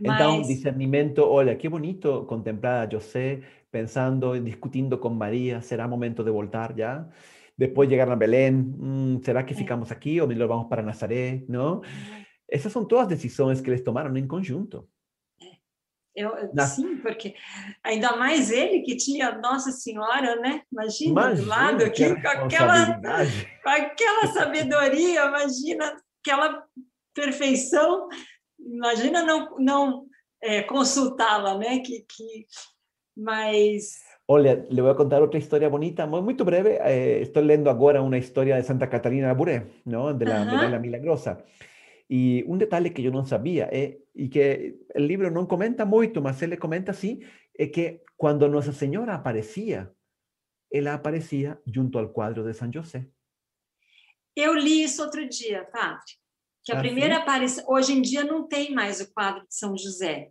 Então, Mas- discernimento, olha, que bonito contemplar a José pensando e discutindo com Maria, será momento de voltar já? Depois chegar a Belém, hum, será que É. ficamos aqui ou melhor vamos para Nazaré, não? Essas são todas decisões que eles tomaram em conjunto. Eu, eu- Na- sim, porque ainda mais ele que tinha Nossa Senhora, né? Imagina, do lado Imagina que aqui, com aquela, com aquela sabedoria, imagina aquela perfeição, imagina não, não é, consultá-la, né? Que, que, mas Olha, le voy a contar otra historia bonita, muy, muy breve. Eh, estoy leyendo ahora una historia de Santa Catarina Labouré, ¿no? De la Ajá. Medalla Milagrosa. Y un detalle que yo no sabía, eh, y que el libro no comenta mucho, mas él le comenta así, es que cuando Nuestra Señora aparecía, ella aparecía junto al cuadro de San José. eu li isso outro dia, padre. Que a Ah, primeira sim? aparição. Hoje em dia não tem mais o quadro de São José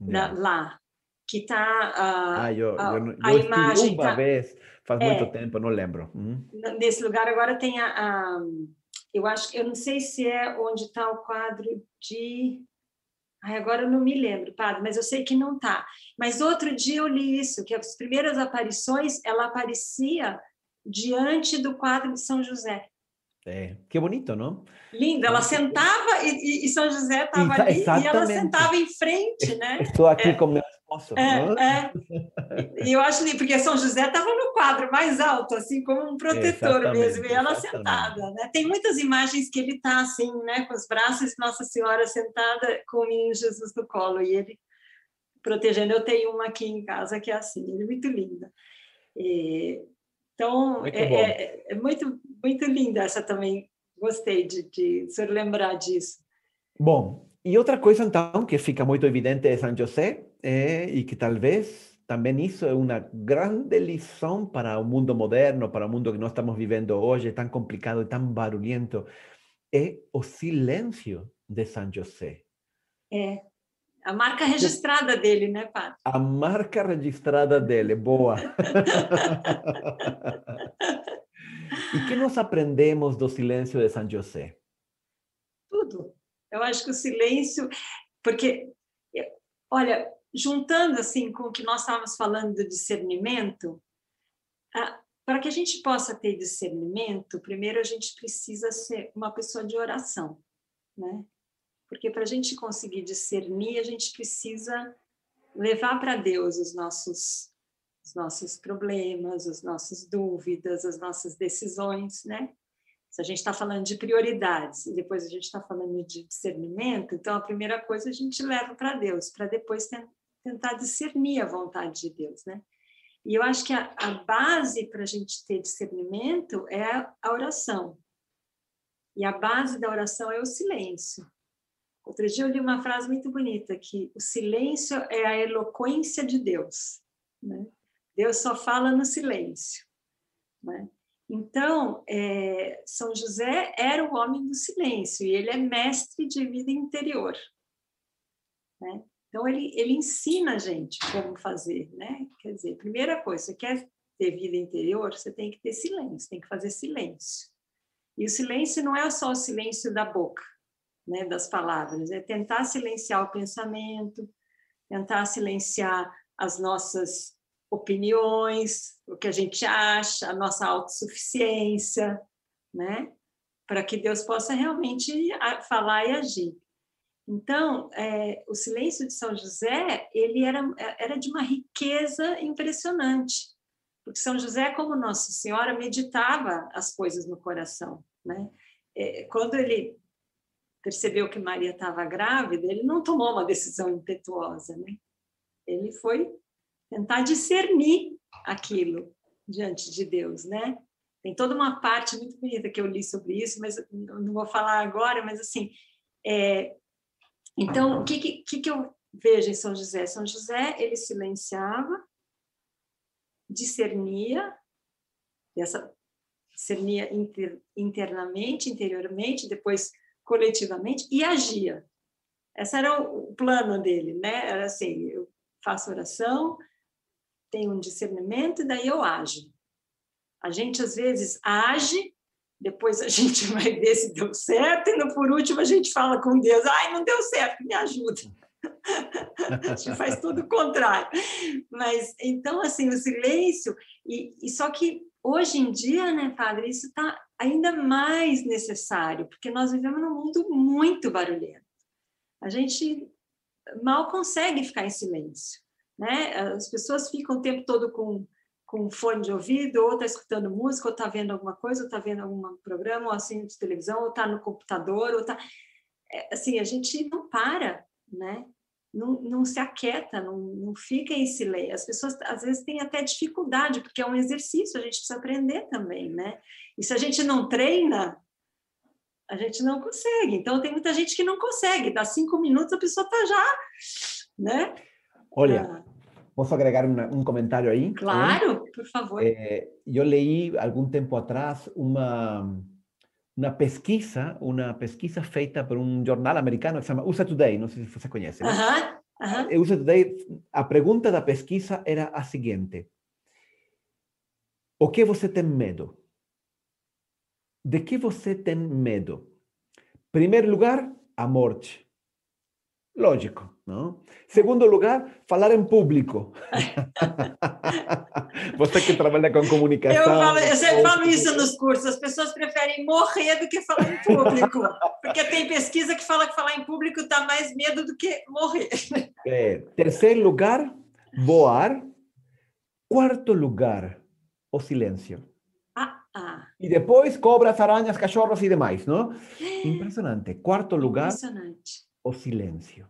na- lá, que está Ah, yo, a- estive imagem uma tá- vez, faz É. muito tempo, não lembro. N- nesse lugar agora tem a, a- eu acho eu não sei se é onde está o quadro de Ai, agora eu não me lembro, padre, mas eu sei que não está. Mas outro dia eu li isso, que as primeiras aparições ela aparecia diante do quadro de São José. É, que bonito, não? Lindo, ela sentava e, e- São José estava ali e ela exatamente. sentava em frente, né? Estou aqui com meu esposo. É, é. E eu acho lindo, porque São José estava no quadro mais alto, assim, como um protetor Exatamente, mesmo, e ela exatamente. sentada, né? Tem muitas imagens que ele está assim, né, com os braços Nossa Senhora sentada com o menino Jesus no colo, e ele protegendo. Eu tenho uma aqui em casa que é assim, ele é muito linda. E, então, Muito é, é- é muito, muito linda essa também. Gostei de, de o senhor lembrar disso. Bom, e outra coisa então que fica muito evidente de São José é, e que talvez também isso é uma grande lição para o mundo moderno, para o mundo que nós estamos vivendo hoje, tão complicado e tão barulhento, é o silêncio de São José. É a marca registrada dele, né, padre? A marca registrada dele, boa. e que nós aprendemos do silêncio de São José? tudo. Eu acho que o silêncio, porque, olha, juntando assim com o que nós estávamos falando do discernimento, para que a gente possa ter discernimento, primeiro a gente precisa ser uma pessoa de oração, né? Porque para a gente conseguir discernir, a gente precisa levar para Deus os nossos os nossos problemas, as nossas dúvidas, as nossas decisões, né? Se a gente está falando de prioridades e depois a gente está falando de discernimento, então a primeira coisa a gente leva para Deus, para depois ten- tentar discernir a vontade de Deus, né? E eu acho que a, a base para a gente ter discernimento é a oração. E a base da oração é o silêncio. Outro dia eu li uma frase muito bonita que o silêncio é a eloquência de Deus, né? Deus só fala no silêncio, né? Então, é, São José era o homem do silêncio e ele é mestre de vida interior. Né? Então, ele, ele ensina a gente como fazer. Né? Quer dizer, primeira coisa, você quer ter vida interior, você tem que ter silêncio, tem que fazer silêncio. E o silêncio não é só o silêncio da boca, né, das palavras, é tentar silenciar o pensamento, tentar silenciar as nossas opiniões, o que a gente acha, a nossa autossuficiência, né? Para que Deus possa realmente falar e agir. Então, é, o silêncio de São José, ele era, era de uma riqueza impressionante, porque São José, como Nossa Senhora, meditava as coisas no coração, né? É, quando ele percebeu que Maria estava grávida, ele não tomou uma decisão impetuosa, né? Ele foi tentar discernir aquilo diante de Deus, né? Tem toda uma parte muito bonita que eu li sobre isso, mas não vou falar agora, mas assim, é, então, o que, que, que eu vejo em São José? São José, ele silenciava, discernia, essa discernia inter, internamente, interiormente, depois coletivamente, e agia. Esse era o plano dele, né? Era assim, eu faço oração, tenho um discernimento, e daí eu ajo. A gente, às vezes, age, depois a gente vai ver se deu certo, e no, por último a gente fala com Deus, ai, não deu certo, me ajuda. a gente faz tudo o contrário. Mas, então, assim, o silêncio, e, e só que hoje em dia, né, padre, isso está ainda mais necessário, porque nós vivemos num mundo muito barulhento. A gente mal consegue ficar em silêncio, né? As pessoas ficam o tempo todo com com fone de ouvido, ou está escutando música, ou está vendo alguma coisa, ou está vendo algum programa, ou assim de televisão, ou está no computador, ou está é, assim a gente não para, né? Não, não se aquieta, não, não fica em silêncio. As pessoas às vezes têm até dificuldade, porque é um exercício, a gente precisa aprender também, né? E se a gente não treina, a gente não consegue. Então tem muita gente que não consegue. Dá cinco minutos a pessoa está já, né? Olha, ah. ¿Posso agregar una, un comentario ahí? Claro, por favor. Eh, yo leí algún tiempo atrás una, una pesquisa, una pesquisa feita por un jornal americano que se llama USA Today, no sé si você conhece. Ajá, ajá. Eh, USA Today, a pergunta da pesquisa era a seguinte: O que você tem medo? De que você tem medo? Primeiro lugar, a morte. Lógico, não? Segundo lugar, falar em público. Você que trabalha com comunicação. Eu, falo, eu sempre falo isso nos cursos. As pessoas preferem morrer do que falar em público. Porque tem pesquisa que fala que falar em público dá mais medo do que morrer. É. Terceiro lugar, voar. Quarto lugar, o silêncio. Ah, ah. E depois cobras, aranhas, cachorros e demais, não? Impressionante. Quarto lugar. Impressionante o silêncio.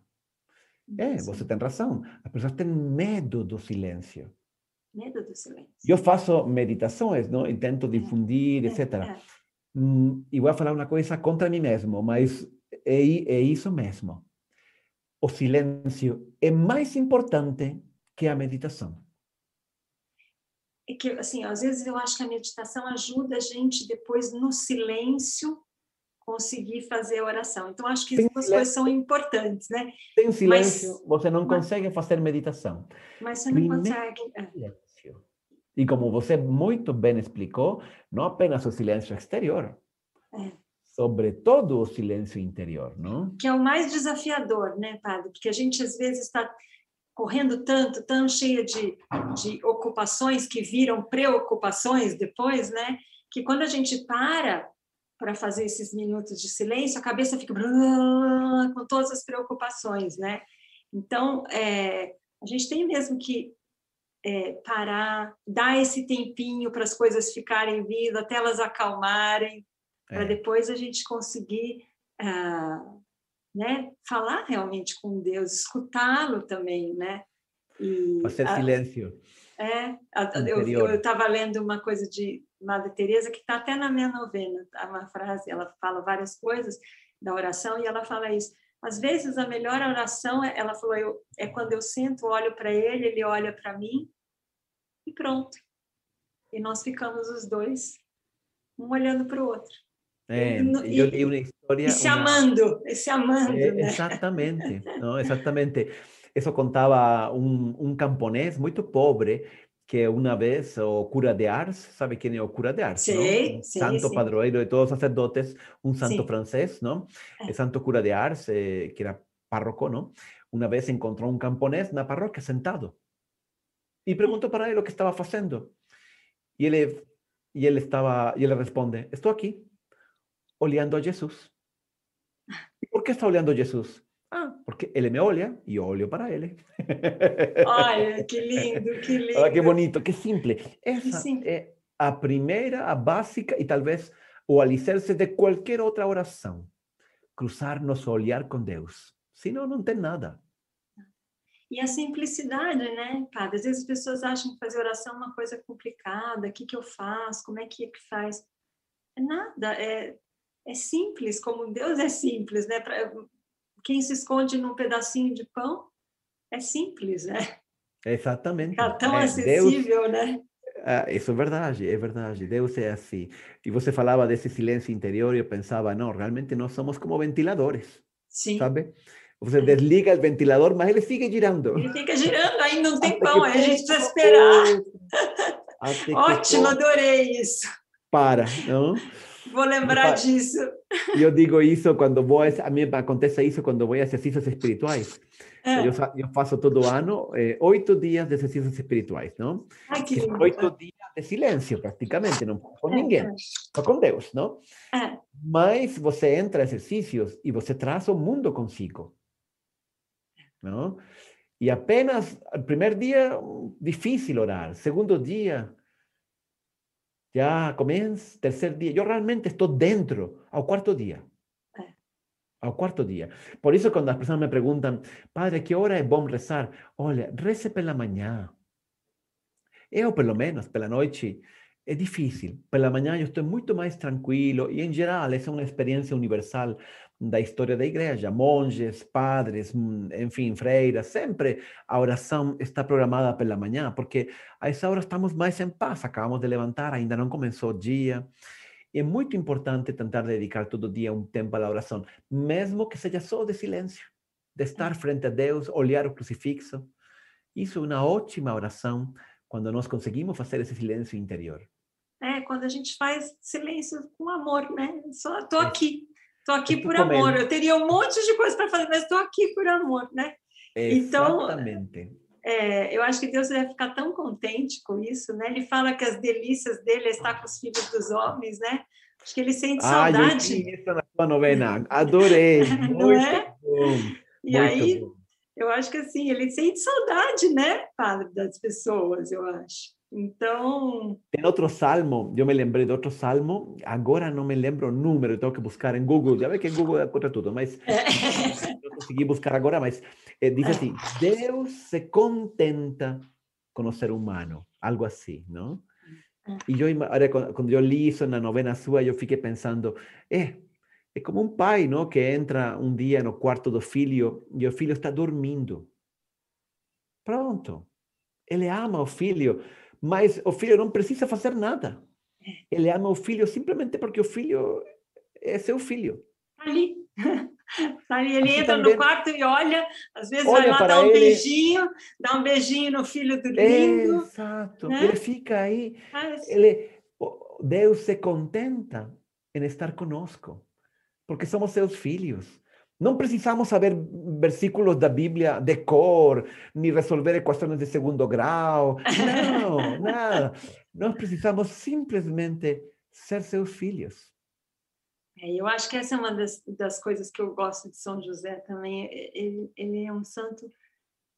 É, você tem razão. As pessoas têm medo do silêncio. Medo do silêncio. Eu faço meditações, não? E tento difundir, é, etc. É. Hum, e vou falar uma coisa contra mim mesmo, mas é, é isso mesmo. O silêncio é mais importante que a meditação. É que, assim, às vezes eu acho que a meditação ajuda a gente depois no silêncio conseguir fazer a oração. Então, acho que essas coisas são importantes, né? Sem silêncio, mas, você não consegue mas, fazer meditação. Mas você não Primeiro consegue. É. Silêncio. E como você muito bem explicou, não apenas o silêncio exterior, é. sobretudo o silêncio interior, não? Que é o mais desafiador, né, padre? Porque a gente às vezes está correndo tanto, tão cheia de, de ocupações que viram preocupações depois, né? Que quando a gente para para fazer esses minutos de silêncio, a cabeça fica com todas as preocupações, né? Então, é, a gente tem mesmo que é, parar, dar esse tempinho para as coisas ficarem vindo, até elas acalmarem, é. para depois a gente conseguir ah, né, falar realmente com Deus, escutá-lo também, né? E, Fazer silêncio. É, eu estava lendo uma coisa de Madre Teresa que está até na minha novena, tá? uma frase, ela fala várias coisas da oração e ela fala isso. Às vezes a melhor oração, é, ela falou, eu, é quando eu sento, olho para ele, ele olha para mim e pronto. E nós ficamos os dois, um olhando para o outro. É, e, eu li uma história... E se uma... amando, e se amando. É, né? Exatamente, não, exatamente. Isso contava um, um camponês muito pobre que uma vez o cura de Ars, sabe quem é o cura de Ars? Sim, sim Santo sim. padroeiro de todos os sacerdotes, um santo sim. francês, não? É. O santo cura de Ars, eh, que era párroco, não? Uma vez encontrou um camponês na paróquia sentado e perguntou para ele o que estava fazendo. E ele e ele estava e ele responde: Estou aqui olhando a Jesus. E por que está olhando a Jesus? Ah, porque ele me olha e eu olho para ele. Olha, que lindo, que lindo. Olha que bonito, que simples. Essa é a primeira, a básica e talvez o alicerce de qualquer outra oração. Cruzar nosso olhar com Deus. Senão, não tem nada. E a simplicidade, né, padre? Às vezes as pessoas acham que fazer oração é uma coisa complicada. O que, que eu faço? Como é que, é que faz? É nada. É, é simples, como Deus é simples, né? Pra, quem se esconde num pedacinho de pão é simples, né? Exatamente. Está tão é, acessível, Deus... né? Ah, isso é verdade, é verdade. Deus é assim. E você falava desse silêncio interior e eu pensava, não, realmente nós somos como ventiladores. Sim. Sabe? Você desliga o ventilador, mas ele fica girando. Ele fica girando, aí não tem pão, aí a gente precisa esperar. Ótimo, adorei isso. Para, não? Vou lembrar disso. Eu digo isso quando vou, a mim acontece isso quando vou a exercícios espirituais. É. Eu, eu, faço todo ano é, oito dias de exercícios espirituais, não? Ai, que lindo. Oito dias de silêncio, praticamente, não com é, ninguém, só com Deus, não? É. Mas você entra em exercícios e você traz o mundo consigo, não? E apenas, primeiro dia, difícil orar. Segundo dia, já começa. Terceiro dia, eu realmente estou dentro, ao quarto dia. É. Ao quarto dia. Por isso, quando as pessoas me perguntam, Padre, que hora é bom rezar? Olha, reze pela manhã. Eu, pelo menos, pela noite, é difícil. Pela manhã eu estou muito mais tranquilo e, em geral, essa é uma experiência universal da história da igreja. Monges, padres, enfim, freiras, sempre a oração está programada pela manhã, porque a essa hora estamos mais em paz, acabamos de levantar, ainda não começou o dia. E é muito importante tentar dedicar todo dia um tempo à oração, mesmo que seja só de silêncio, de estar frente a Deus, olhar o crucifixo. Isso é uma ótima oração quando nós conseguimos fazer esse silêncio interior. É, quando a gente faz silêncio com amor, né? Só estou aqui, estou aqui por amor. Eu teria um monte de coisa para fazer, mas estou aqui por amor, né? Então, Exatamente. Então, é, eu acho que Deus deve ficar tão contente com isso, né? Ele fala que as delícias dele é estar com os filhos dos homens, né? Acho que ele sente saudade. Ah, eu isso na sua novena. Adorei. Muito é? bom. E Muito aí, bom. eu acho que assim, ele sente saudade, né, padre, das pessoas, eu acho. Então. Tem outro salmo, eu me lembrei de outro salmo, agora não me lembro o número, tenho que buscar em Google. Já vê que Google encontra tudo, mas é. não consegui buscar agora. Mas é, diz assim: Deus se contenta com o ser humano, algo assim, não? E eu, quando eu li isso na novena sua, eu fiquei pensando: é, é como um pai, não? Que entra um dia no quarto do filho e o filho está dormindo. Pronto. Ele ama o filho mas o filho não precisa fazer nada. Ele ama o filho simplesmente porque o filho é seu filho. Ali. Ali, ele entra também... no quarto e olha, às vezes olha vai lá dar um ele... beijinho, dá um beijinho no filho do lindo. Exato, né? ele fica aí, Mas... ele, Deus se contenta em estar conosco, porque somos seus filhos. Não precisamos saber versículos da Bíblia de cor, nem resolver equações de segundo grau. Não, nada. Nós precisamos simplesmente ser seus filhos. É, eu acho que essa é uma das, das, coisas que eu gosto de São José também. Ele, ele é um santo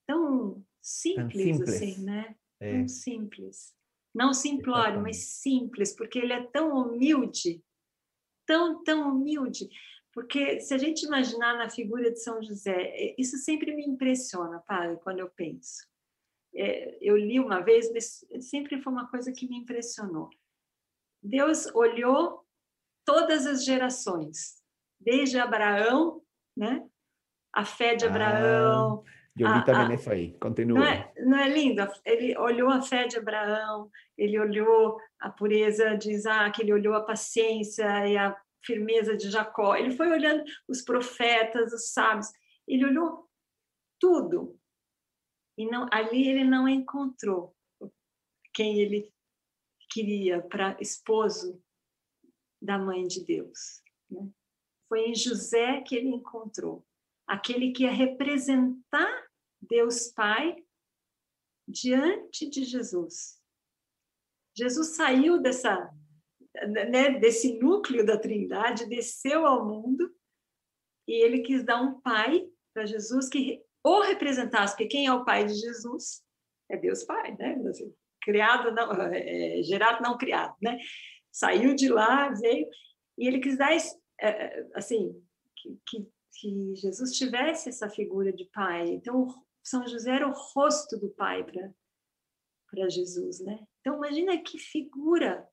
tão simples, tão simples. assim, né? É. Tão simples. Não simplório, mas simples, porque ele é tão humilde, tão, tão humilde. Porque se a gente imaginar na figura de São José, é, isso sempre me impressiona, padre, quando eu penso. É, eu li uma vez, mas sempre foi uma coisa que me impressionou. Deus olhou todas as gerações, desde Abraão, né? A fé de Abraão. Ah, eu li também isso aí, continua. Não é, não é lindo? Ele olhou a fé de Abraão, ele olhou a pureza de Isaac, ele olhou a paciência e a firmeza de Jacó, ele foi olhando os profetas, os sábios, ele olhou tudo. E não, ali ele não encontrou quem ele queria para esposo da mãe de Deus. Né? Foi em José que ele encontrou aquele que ia representar Deus Pai diante de Jesus. Jesus saiu dessa né, desse núcleo da Trindade, desceu ao mundo e ele quis dar um pai para Jesus que o representasse, porque quem é o pai de Jesus é Deus Pai, né? Assim, criado, não, é, gerado, não criado, né? Saiu de lá, veio, e ele quis dar, é, é, assim, que, que, que Jesus tivesse essa figura de pai. Então, São José era o rosto do pai para Jesus, né? Então, imagina que figura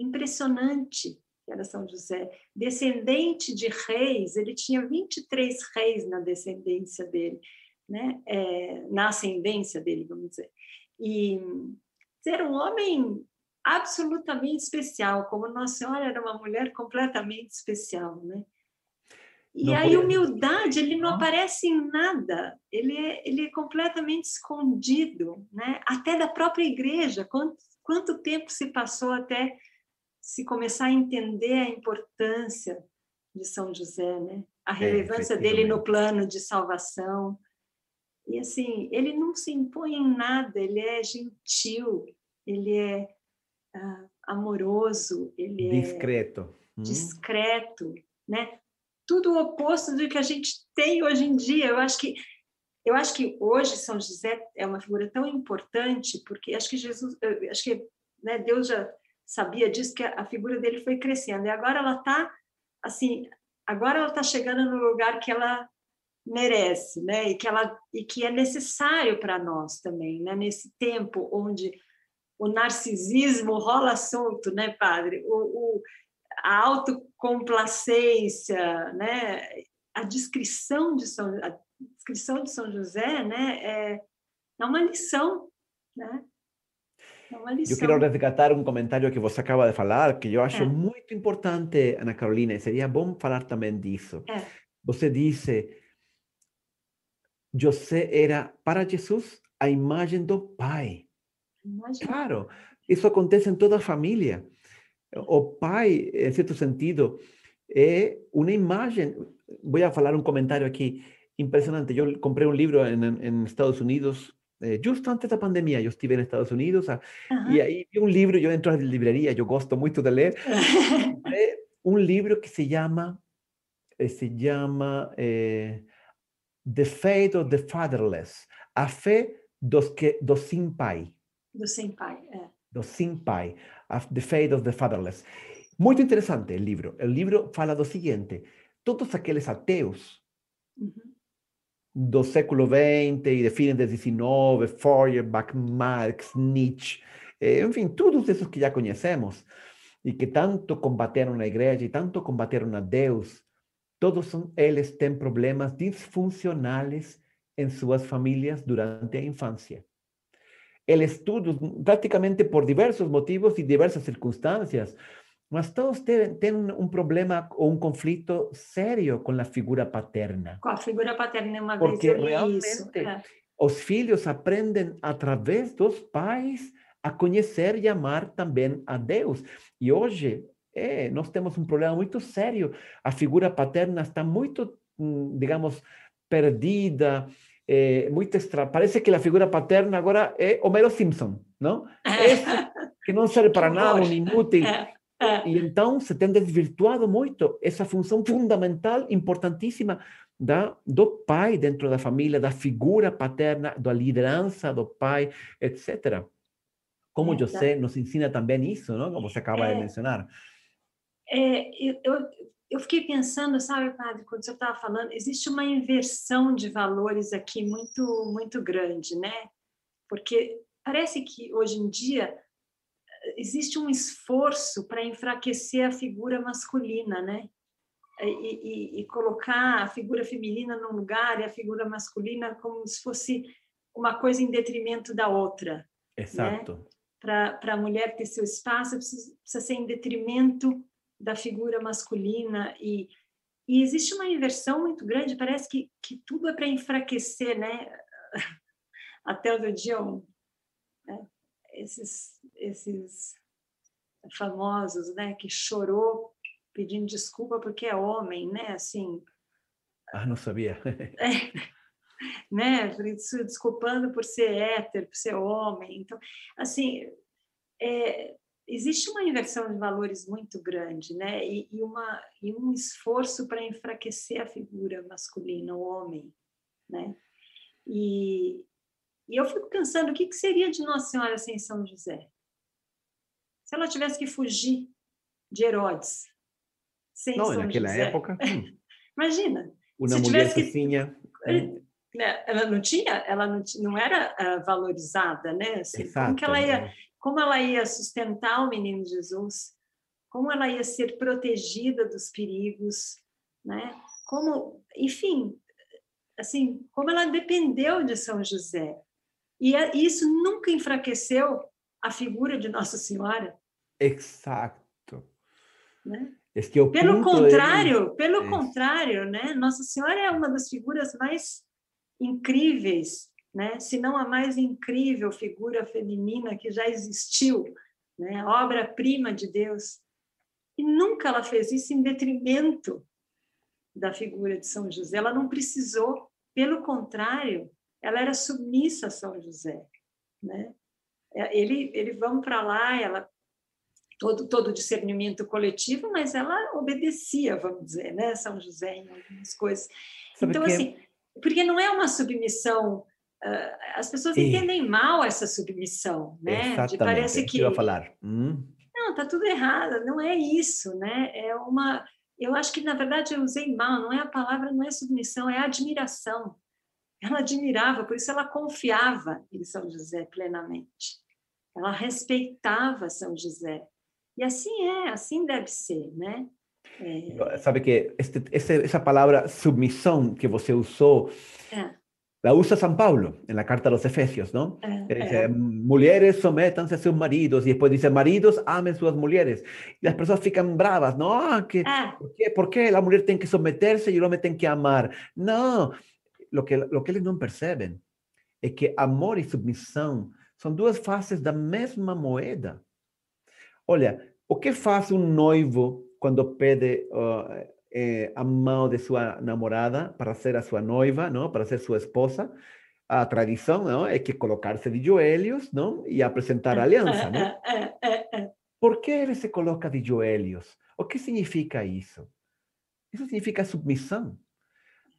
impressionante que era São José, descendente de reis, ele tinha 23 reis na descendência dele, né? É, na ascendência dele, vamos dizer. E ser um homem absolutamente especial, como Nossa Senhora era uma mulher completamente especial, né? E não a humildade, ele não aparece em nada, ele é, ele é completamente escondido, né? até da própria igreja. Quanto, quanto tempo se passou até se começar a entender a importância de São José, né? a é, relevância é, dele no plano de salvação. E assim, ele não se impõe em nada, ele é gentil, ele é uh, amoroso, ele discreto. é discreto, né? Tudo o oposto do que a gente tem hoje em dia. Eu acho que eu acho que hoje São José é uma figura tão importante porque acho que Jesus, acho que né, Deus já sabia disso que a figura dele foi crescendo e agora ela está assim, agora ela está chegando no lugar que ela merece, né? E que ela e que é necessário para nós também, né? Nesse tempo onde o narcisismo rola solto, né, padre? O, o a autocomplacência, né? A descrição de São a descrição de São José, né? É, é uma lição, né? Eu quero resgatar um comentário que você acaba de falar, que eu acho é. muito importante, Ana Carolina, e seria bom falar também disso. É. Você disse, José era para Jesus a imagem do Pai. Claro, isso acontece em toda a família. O pai, em certo sentido, é uma imagem. Vou falar um comentário aqui impressionante. Eu comprei um livro em, Estados Unidos, eh, justo antes da pandemia. Eu estive nos Estados Unidos uh -huh. e aí vi um livro. Eu entro na livraria, eu gosto muito de ler. um livro que se chama se chama eh, The Faith of the Fatherless, a fé dos que dos sem pai. Do sem pai, é. Do sem pai, The Faith of the Fatherless. Muito interessante o livro. O livro fala do seguinte: todos aqueles ateus uhum. Do século XX e de fim do XIX, Feuerbach, Marx, Nietzsche, eh, enfim, todos esses que já conhecemos e que tanto combateram na igreja e tanto combateram a Deus, todos eles têm problemas disfuncionais em suas famílias durante a infância el estudio prácticamente por diversos motivos y diversas circunstancias, mas todos tienen un problema o un conflicto serio con la figura paterna. Con la figura paterna, uma Porque vez realmente isso, é. os filhos aprendem através dos pais a conhecer e amar também a Deus. E hoje é, nós temos um problema muito sério. A figura paterna está muito, mm, digamos, perdida, eh, muito extra. Parece que a figura paterna agora é Homero Simpson, não? Esse que não serve para nada, um inútil. E então se tem desvirtuado muito essa função fundamental, importantíssima da, do pai dentro da família, da figura paterna, da liderança do pai, etc. Como é, José nos ensina também isso, não? Como você acaba é, de mencionar. É, eu, eu fiquei pensando, sabe, padre, quando você estava falando, existe uma inversão de valores aqui muito, muito grande, né? Porque parece que hoje em dia existe um esforço para enfraquecer a figura masculina, né? E, e, e, colocar a figura feminina num lugar e a figura masculina como se fosse uma coisa em detrimento da outra. Exato. Né? Para a mulher ter seu espaço, precisa, precisa ser em detrimento da figura masculina e, e existe uma inversão muito grande, parece que, que tudo é para enfraquecer, né? Até o dia um, né? esses, esses famosos, né? Que chorou pedindo desculpa porque é homem, né? Assim. Ah, não sabia. é, né? Desculpando por ser hétero, por ser homem. Então, assim, é, existe uma inversão de valores muito grande, né? E, e uma, e um esforço para enfraquecer a figura masculina, o homem, né? E, e eu fico pensando, o que, que seria de Nossa Senhora sem São José? Se ela tivesse que fugir de Herodes, sem não, São naquela José. época. Hum. Imagina. Uma mulher que tinha. Né, ela não tinha, ela não, não era uh, valorizada, né? Assim, Exato, como ela ia né? como ela ia sustentar o menino Jesus, como ela ia ser protegida dos perigos, né? Como, enfim, assim, como ela dependeu de São José. E isso nunca enfraqueceu a figura de Nossa Senhora. Exato. Né? Es que pelo contrário, pelo contrário, né? Nossa Senhora é uma das figuras mais incríveis né? se não a mais incrível figura feminina que já existiu, né? obra-prima de Deus. E nunca ela fez isso em detrimento da figura de São José. Ela não precisou, pelo contrário, ela era submissa a São José, né? É, ele, ele vamos para lá, ela todo todo discernimento coletivo, mas ela obedecia, vamos dizer, né, São José em algumas coisas. Sabe então que... assim, porque não é uma submissão uh, as pessoas e... entendem mal essa submissão, né? Exatamente. De parece que eu falar. Hum? Não, tá tudo errado. Não é isso, né? É uma. Eu acho que na verdade eu usei mal. Não é a palavra, não é submissão, é admiração. Ela admirava, por isso ela confiava em São José plenamente. Ela respeitava São José. E assim é, assim deve ser, né? É... Sabe que este, essa palavra submissão que você usou é. La usa San Pablo en la carta a los Efesios, ¿no? Uh, dice, sométanse a sus maridos y después dice, maridos amen sus mujeres. Y las personas fican bravas, ¿no? Ah, que, uh. ¿por, qué? ¿por, qué? La mujer tiene que someterse y el hombre tiene que amar. No, lo que, lo que eles não percebem é que amor e submissão são duas faces da mesma moeda. Olha, o que faz um noivo quando pede uh, eh, a mão de sua namorada para ser a sua noiva, não? Para ser sua esposa. A tradição, não? É que colocar-se de joelhos, não? E apresentar a aliança, não? Por que ele se coloca de joelhos? O que significa isso? Isso significa submissão.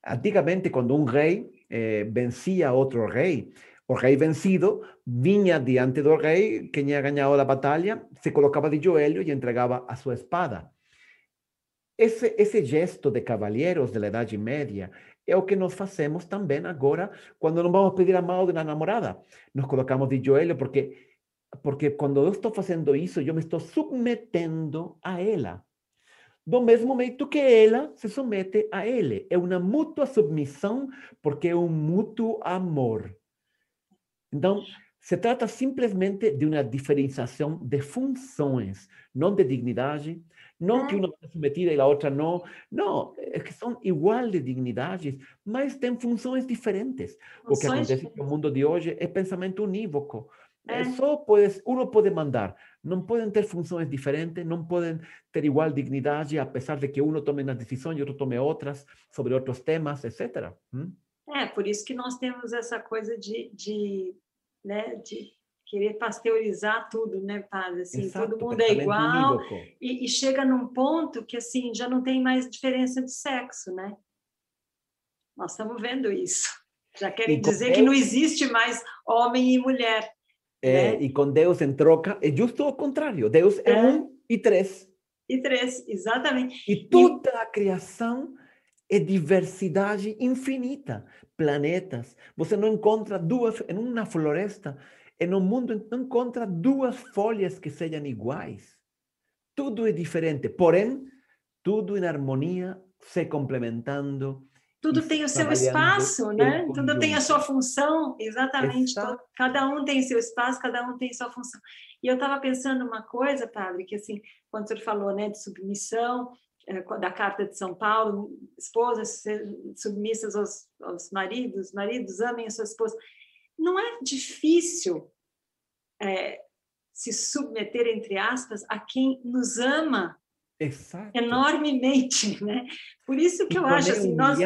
Antigamente, quando um rei eh, vencia outro rei, o rei vencido vinha diante do rei que tinha ganhado a batalha, se colocava de joelho e entregava a sua espada. Esse gesto de cavalheiros da Idade Média é o que nós fazemos também agora quando não vamos pedir a mão de uma namorada. Nos colocamos de joelho porque, porque quando eu estou fazendo isso, eu me estou submetendo a ela. Do mesmo jeito que ela se submete a ele. É uma mútua submissão porque é um mútuo amor. Então, se trata simplesmente de uma diferenciação de funções, não de dignidade, não que uma está submetida e a outra não. Não, é que são igual de dignidades, mas têm funções diferentes. Funções... O que acontece no mundo de hoje é pensamento unívoco. É. Só pode, uno pode mandar. Não podem ter funções diferentes, não podem ter igual dignidade, apesar de que uno tome uma decisão e outro tome outras sobre outros temas, etc. Hum? É, por isso que nós temos essa coisa de, de, né, de querer pasteurizar tudo, né, padre? Assim, Exato, todo mundo é igual e, e, chega num ponto que assim já não tem mais diferença de sexo, né? Nós estamos vendo isso. Já querem dizer Deus... que não existe mais homem e mulher. É, né? E com Deus em troca é justo o contrário. Deus é, é um e três. E três, exatamente. E toda e... a criação é diversidade infinita. Planetas. Você não encontra duas em uma floresta e no mundo não encontra duas folhas que sejam iguais. Tudo é diferente, porém, tudo em harmonia, se complementando. Tudo tem o seu espaço, né? Tudo tem a sua função, exatamente. Cada um tem seu espaço, cada um tem sua função. E eu estava pensando uma coisa, padre, que assim, quando o senhor falou, né, de submissão, da carta de São Paulo, esposas submissas aos, aos maridos, maridos amem a sua esposa não é difícil é, se submeter, entre aspas, a quem nos ama Exato. enormemente, né? Por isso que eu acho assim, nós,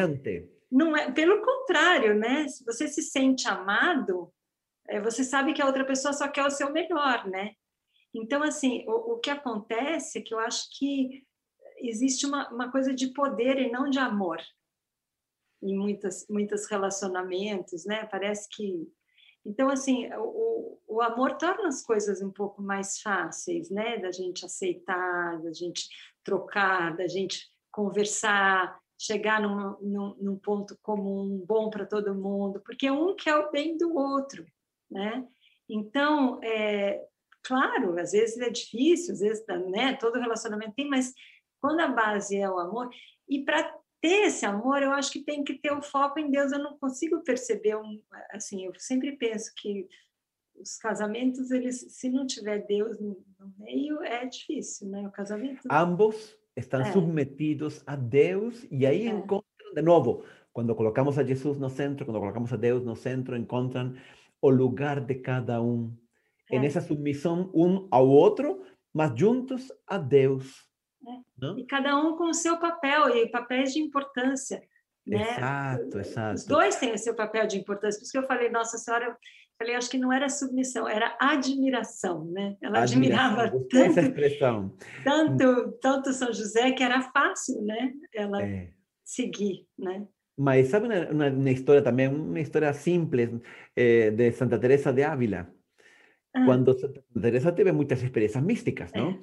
não é, pelo contrário, né? Se você se sente amado, é, você sabe que a outra pessoa só quer o seu melhor, né? Então, assim, o, o que acontece é que eu acho que existe uma, uma coisa de poder e não de amor em muitas muitos relacionamentos, né? Parece que então, assim, o, o amor torna as coisas um pouco mais fáceis, né? Da gente aceitar, da gente trocar, da gente conversar, chegar num, num, num ponto comum, bom para todo mundo, porque um quer o bem do outro, né? Então, é, claro, às vezes é difícil, às vezes, né? Todo relacionamento tem, mas quando a base é o amor, e para ter esse amor, eu acho que tem que ter o foco em Deus. Eu não consigo perceber um, assim, eu sempre penso que os casamentos, eles, se não tiver Deus no, meio, é difícil, né? O casamento. Ambos estão é. submetidos a Deus e aí é. encontram de novo, quando colocamos a Jesus no centro, quando colocamos a Deus no centro, encontram o lugar de cada um. É. Nessa submissão um ao outro, mas juntos a Deus. Né? E cada um com o seu papel, e papéis de importância. Né? Exato, exato. Os dois têm o seu papel de importância. Por isso que eu falei, Nossa Senhora, eu falei, acho que não era submissão, era admiração, né? Ela admirava tanto, expressão. Tanto, tanto São José que era fácil, né? Ela é. seguir, né? Mas sabe uma, uma, uma, história também, uma história simples eh, de Santa Teresa de Ávila. Ah. Quando Santa Teresa teve muitas experiências místicas, não? É.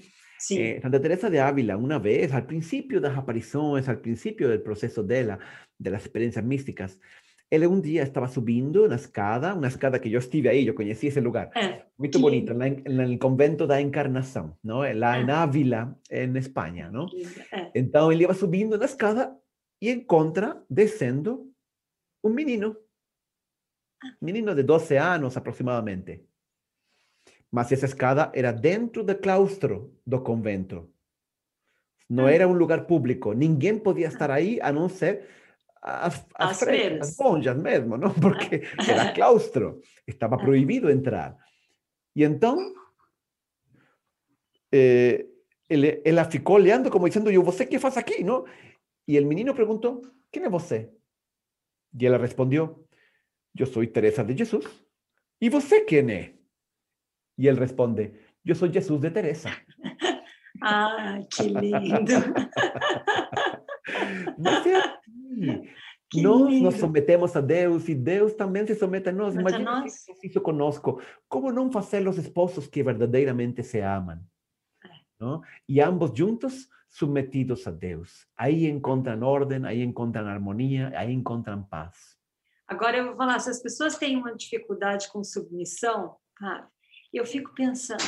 Eh, Santa Teresa de Ávila, una vez, al principio de las apariciones, al principio del proceso de, la, de las experiencias místicas, él un día estaba subiendo una escada, una escada que yo estuve ahí, yo conocí ese lugar, eh, muy bonito, en, el convento de la Encarnación, ¿no? La, en ah. Ávila, en España, ¿no? Eh. Entonces él iba subiendo una escada y encuentra, descendo, un menino, ah. menino de 12 años aproximadamente. Mas essa escada era dentro do claustro do convento. Não ah. era um lugar público. Ninguém podia estar aí a não ser as, as, as, monjas mesmo, não? Porque era claustro. Estava ah. proibido entrar. E então, eh, ele, ela ficou olhando como dizendo, eu, você que faz aqui, não? E o menino perguntou, quem é você? E ela respondeu, eu sou Teresa de Jesus. E você quem é? Y él responde, yo soy Jesús de Teresa. Ah, qué lindo. Nós nos submetemos a Deus e Deus também se submete a nós. Imagina esse exercício conosco. Como não fazer os esposos que verdadeiramente se amam? Não? E ambos juntos submetidos a Deus. Aí encontram ordem, aí encontram harmonia, aí encontram paz. Agora eu vou falar, se as pessoas têm uma dificuldade com submissão, cara, e eu fico pensando,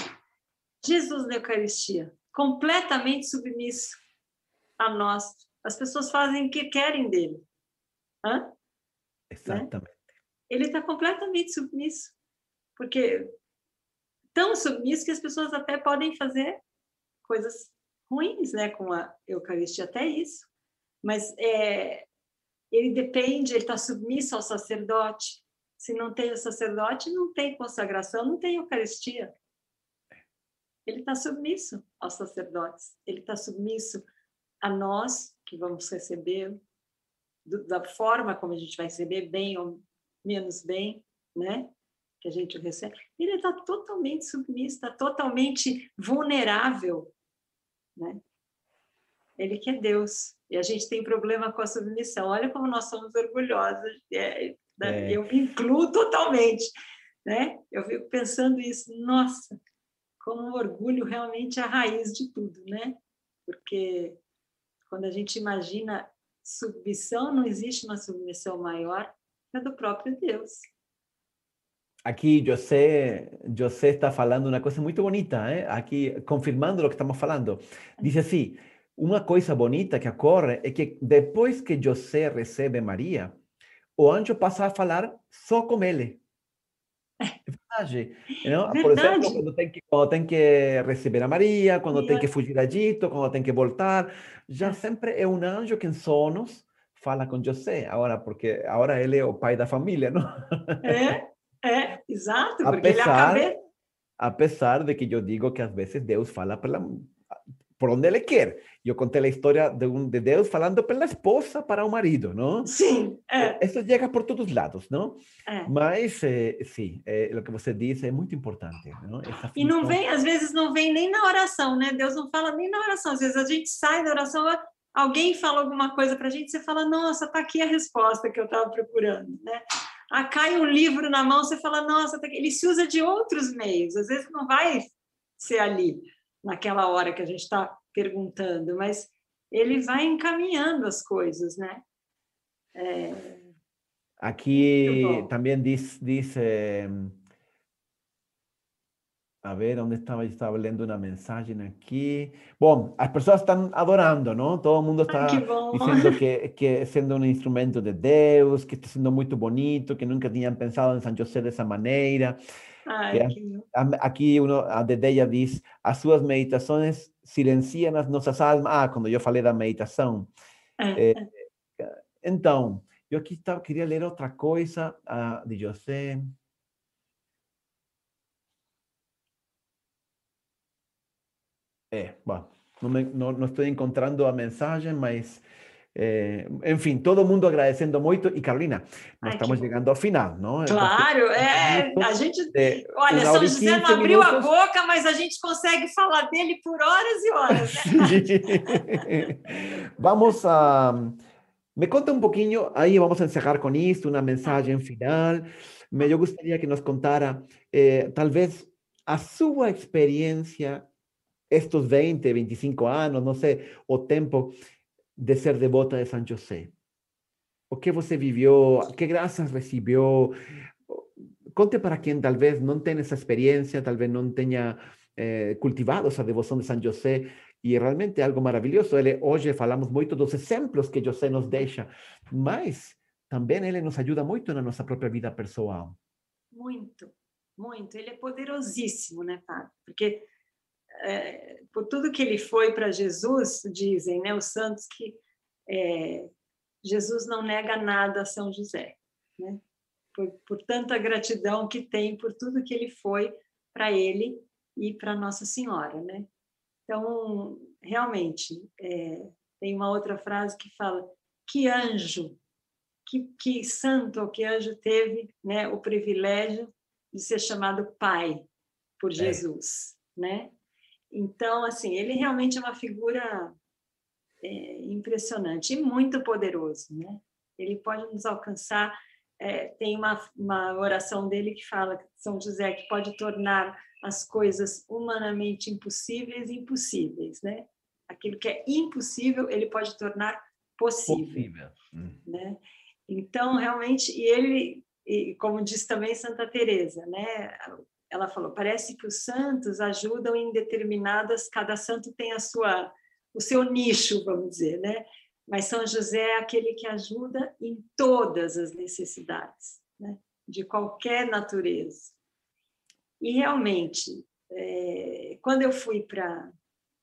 Jesus na Eucaristia, completamente submisso a nós. As pessoas fazem o que querem dele. Hã? Exatamente. Né? Ele está completamente submisso. Porque tão submisso que as pessoas até podem fazer coisas ruins né, com a Eucaristia, até isso. Mas é, ele depende, ele está submisso ao sacerdote. Se não tem o sacerdote, não tem consagração, não tem Eucaristia. Ele está submisso aos sacerdotes, ele está submisso a nós que vamos receber da forma como a gente vai receber, bem ou menos bem, né? Que a gente recebe. Ele está totalmente submisso, está totalmente vulnerável, né? Ele que é Deus. E a gente tem problema com a submissão. Olha como nós somos orgulhosos. É, né? É. Eu me incluo totalmente. Né? Eu fico pensando isso, nossa, como o orgulho realmente é a raiz de tudo, né? Porque quando a gente imagina submissão, não existe uma submissão maior que a do próprio Deus. Aqui José, José está falando uma coisa muito bonita, eh? aqui confirmando o que estamos falando. Diz assim: uma coisa bonita que ocorre é que depois que José recebe Maria, o anjo passa a falar só com ele. É verdade. Não? Por exemplo, quando tem, que, quando tem que receber a Maria, quando tem que fugir a Egito, quando tem que voltar, já é. sempre é um anjo que em sonos fala com José. Agora, porque agora ele é o pai da família, não? É, é, exato. Porque apesar, ele acaba... apesar de que eu digo que às vezes Deus fala pela, por onde ele quer. Eu contei a história de, um, de Deus falando pela esposa para o marido, não? Sim. É. Isso chega por todos os lados, não? É. Mas, é, sim, é, o que você disse é muito importante. Não? E não vem, às vezes, não vem nem na oração, né? Deus não fala nem na oração. Às vezes a gente sai da oração, alguém fala alguma coisa para a gente, você fala, nossa, está aqui a resposta que eu estava procurando, né? Ah, cai um livro na mão, você fala, nossa, tá ele se usa de outros meios. Às vezes não vai ser ali naquela hora que a gente está perguntando, mas ele vai encaminhando as coisas, né? É... Aqui também diz, diz eh, a ver, onde estava? Eu estava lendo uma mensagem aqui. Bom, as pessoas estão adorando, não? Todo mundo está dizendo que, que sendo um instrumento de Deus, que está sendo muito bonito, que nunca tinham pensado em São José dessa maneira. Aqui uno, a Dedeia diz, as suas meditações silenciam as nossas almas. Ah, quando eu falei da meditação. É, então, eu aqui tava, queria ler outra coisa uh, de José. É, bom, não, me, não, não, estou encontrando a mensagem, mas É, enfim, todo mundo agradecendo muito. E Carolina, nós Ai, estamos chegando ao final, não? Claro, é. A gente. É, olha, São José não abriu minutos. a boca, mas a gente consegue falar dele por horas e horas. Né? vamos a. Me conta um pouquinho, aí vamos encerrar com isso, uma mensagem final. Eu gostaria que nos contara, eh, talvez, a sua experiência, estes 20, 25 anos, não sei, o tempo de ser devota de São José? O que você viveu? Que graças recebeu? Conte para quem talvez não tenha essa experiência, talvez não tenha eh, cultivado essa devoção de São José, e realmente é algo maravilhoso. Ele, hoje falamos muito dos exemplos que José nos deixa, mas também ele nos ajuda muito na nossa própria vida pessoal. Muito, muito. Ele é poderosíssimo, né, Fábio? Porque é, por tudo que ele foi para Jesus, dizem né, os santos que é, Jesus não nega nada a São José, né? Por, por, tanta gratidão que tem por tudo que ele foi para ele e para Nossa Senhora, né? Então, realmente, é, tem uma outra frase que fala: que anjo, que, que santo ou que anjo teve né, o privilégio de ser chamado pai por é. Jesus, é. né? Então, assim, ele realmente é uma figura é, impressionante e muito poderoso, né? Ele pode nos alcançar. É, tem uma, uma oração dele que fala, São José, que pode tornar as coisas humanamente impossíveis impossíveis, né? Aquilo que é impossível, ele pode tornar possível, possível. Hum. né? Então, realmente, e ele, e como diz também Santa Teresa, né? Ela falou, parece que os santos ajudam em determinadas, cada santo tem a sua, o seu nicho, vamos dizer, né? Mas São José é aquele que ajuda em todas as necessidades, né? de qualquer natureza. E realmente, é, quando eu fui para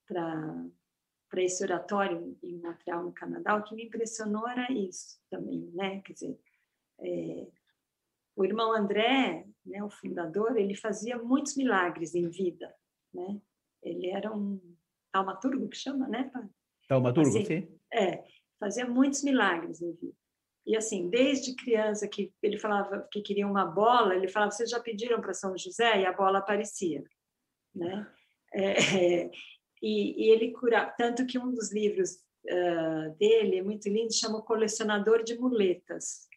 para esse oratório em Montreal, no Canadá, o que me impressionou era isso também, né? Quer dizer, é, o irmão André, né, o fundador, ele fazia muitos milagres em vida, né? Ele era um taumaturgo que chama, né? Taumaturgo, assim, sim. É, fazia muitos milagres em vida. E assim, desde criança que ele falava que queria uma bola, ele falava: "Vocês já pediram para São José?" E a bola aparecia, né? É, é, e, e, ele curava tanto que um dos livros uh, dele é muito lindo, chama o Colecionador de Muletas.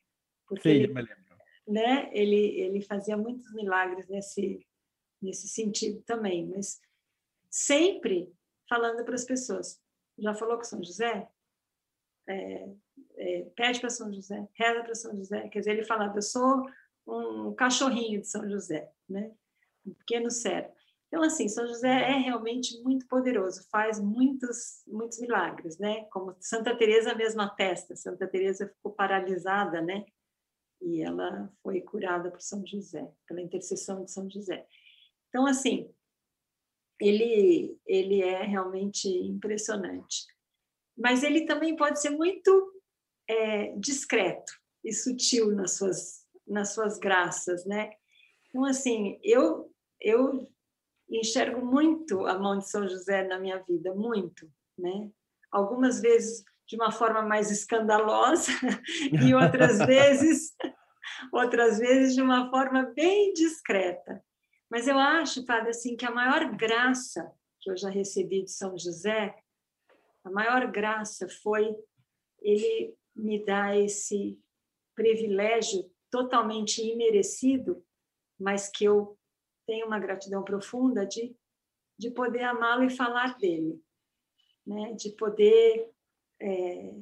Porque Sim, ele, né? Ele ele fazia muitos milagres nesse nesse sentido também, mas sempre falando para as pessoas. Já falou com São José? É, é, pede para São José, reza para São José. Quer dizer, ele falava: eu sou um cachorrinho de São José, né? Um pequeno servo. Então, assim, São José é realmente muito poderoso, faz muitos, muitos milagres, né? Como Santa Teresa mesma testa. Santa Teresa ficou paralisada, né? E ela foi curada por São José, pela intercessão de São José. Então, assim, ele, ele é realmente impressionante. Mas ele também pode ser muito é, discreto e sutil nas suas, nas suas graças, né? Então, assim, eu, eu enxergo muito a mão de São José na minha vida, muito, né? Algumas vezes de uma forma mais escandalosa e outras vezes outras vezes de uma forma bem discreta. Mas eu acho, padre, assim, que a maior graça que eu já recebi de São José, a maior graça foi ele me dar esse privilégio totalmente imerecido, mas que eu tenho uma gratidão profunda de, de poder amá-lo e falar dele, né? de poder é,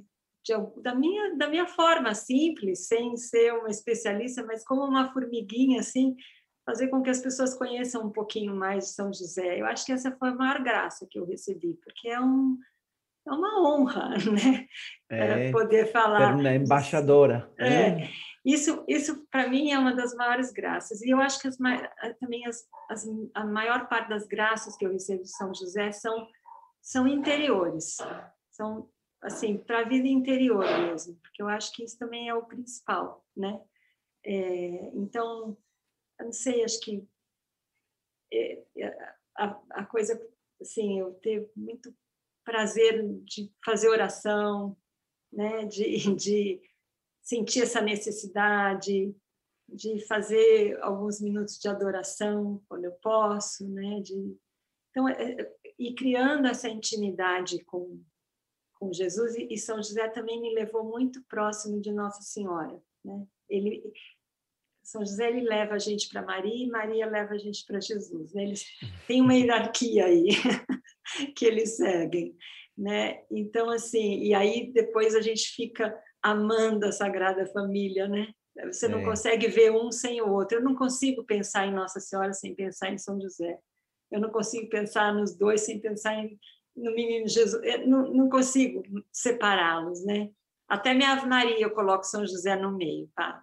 de, da, minha, da minha forma simples, sem ser uma especialista, mas como uma formiguinha, assim, fazer com que as pessoas conheçam um pouquinho mais de São José. Eu acho que essa foi a maior graça que eu recebi, porque é, um, é uma honra, né? É, poder falar. Ser uma embaixadora. É, né? Isso, isso para mim é uma das maiores graças. E eu acho que as, também as, as, a maior parte das graças que eu recebo de São José são, são interiores, são assim, para a vida interior mesmo, porque eu acho que isso também é o principal, né? É, então, eu não sei, acho que é, é, a, a, coisa, assim, eu ter muito prazer de fazer oração, né? De, de sentir essa necessidade, de fazer alguns minutos de adoração quando eu posso, né? De, então, é, é, e criando essa intimidade com, com Jesus, e São José também me levou muito próximo de Nossa Senhora, né? Ele, São José ele leva a gente para Maria e Maria leva a gente para Jesus. Né? Eles têm uma hierarquia aí que eles seguem, né? Então assim, e aí depois a gente fica amando a Sagrada Família, né? Você não é. consegue ver um sem o outro. Eu não consigo pensar em Nossa Senhora sem pensar em São José. Eu não consigo pensar nos dois sem pensar em, no menino Jesus. Eu não, não consigo separá-los, né? Até minha Ave Maria eu coloco São José no meio, padre.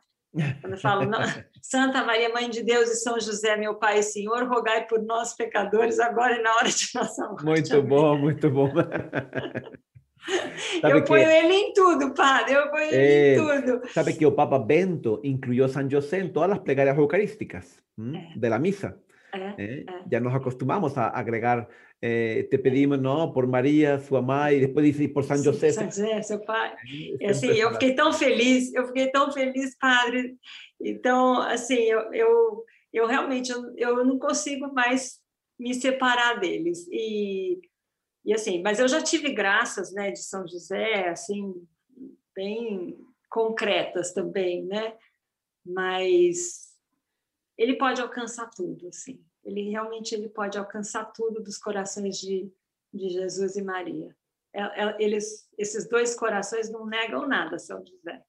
Quando eu falo, Santa Maria, Mãe de Deus e São José, meu Pai e Senhor, rogai por nós pecadores, agora e na hora de nossa morte. Muito bom, muito bom. eu ponho que... ele em tudo, padre, eu ponho ele em eh, tudo. Sabe que o Papa Bento incluyó San José en todas las plegarias eucarísticas ¿eh? de la misa. ¿Eh? ¿Eh? Ya nos acostumbramos a agregar, te pedimos, ¿no? Por María, su mamá, e depois dice por San José. San José, seu pai. Assim, eu fiquei tão feliz, eu fiquei tão feliz, padre. Então, assim, eu, eu, eu realmente eu, eu não consigo mais me separar deles. E e assim, mas eu já tive graças, né, de São José, assim, bem concretas também, né? Mas ele pode alcançar tudo, assim. Ele realmente ele pode alcançar tudo dos corações de, de Jesus e Maria. É, é, eles, esses dois corações não negam nada, São José.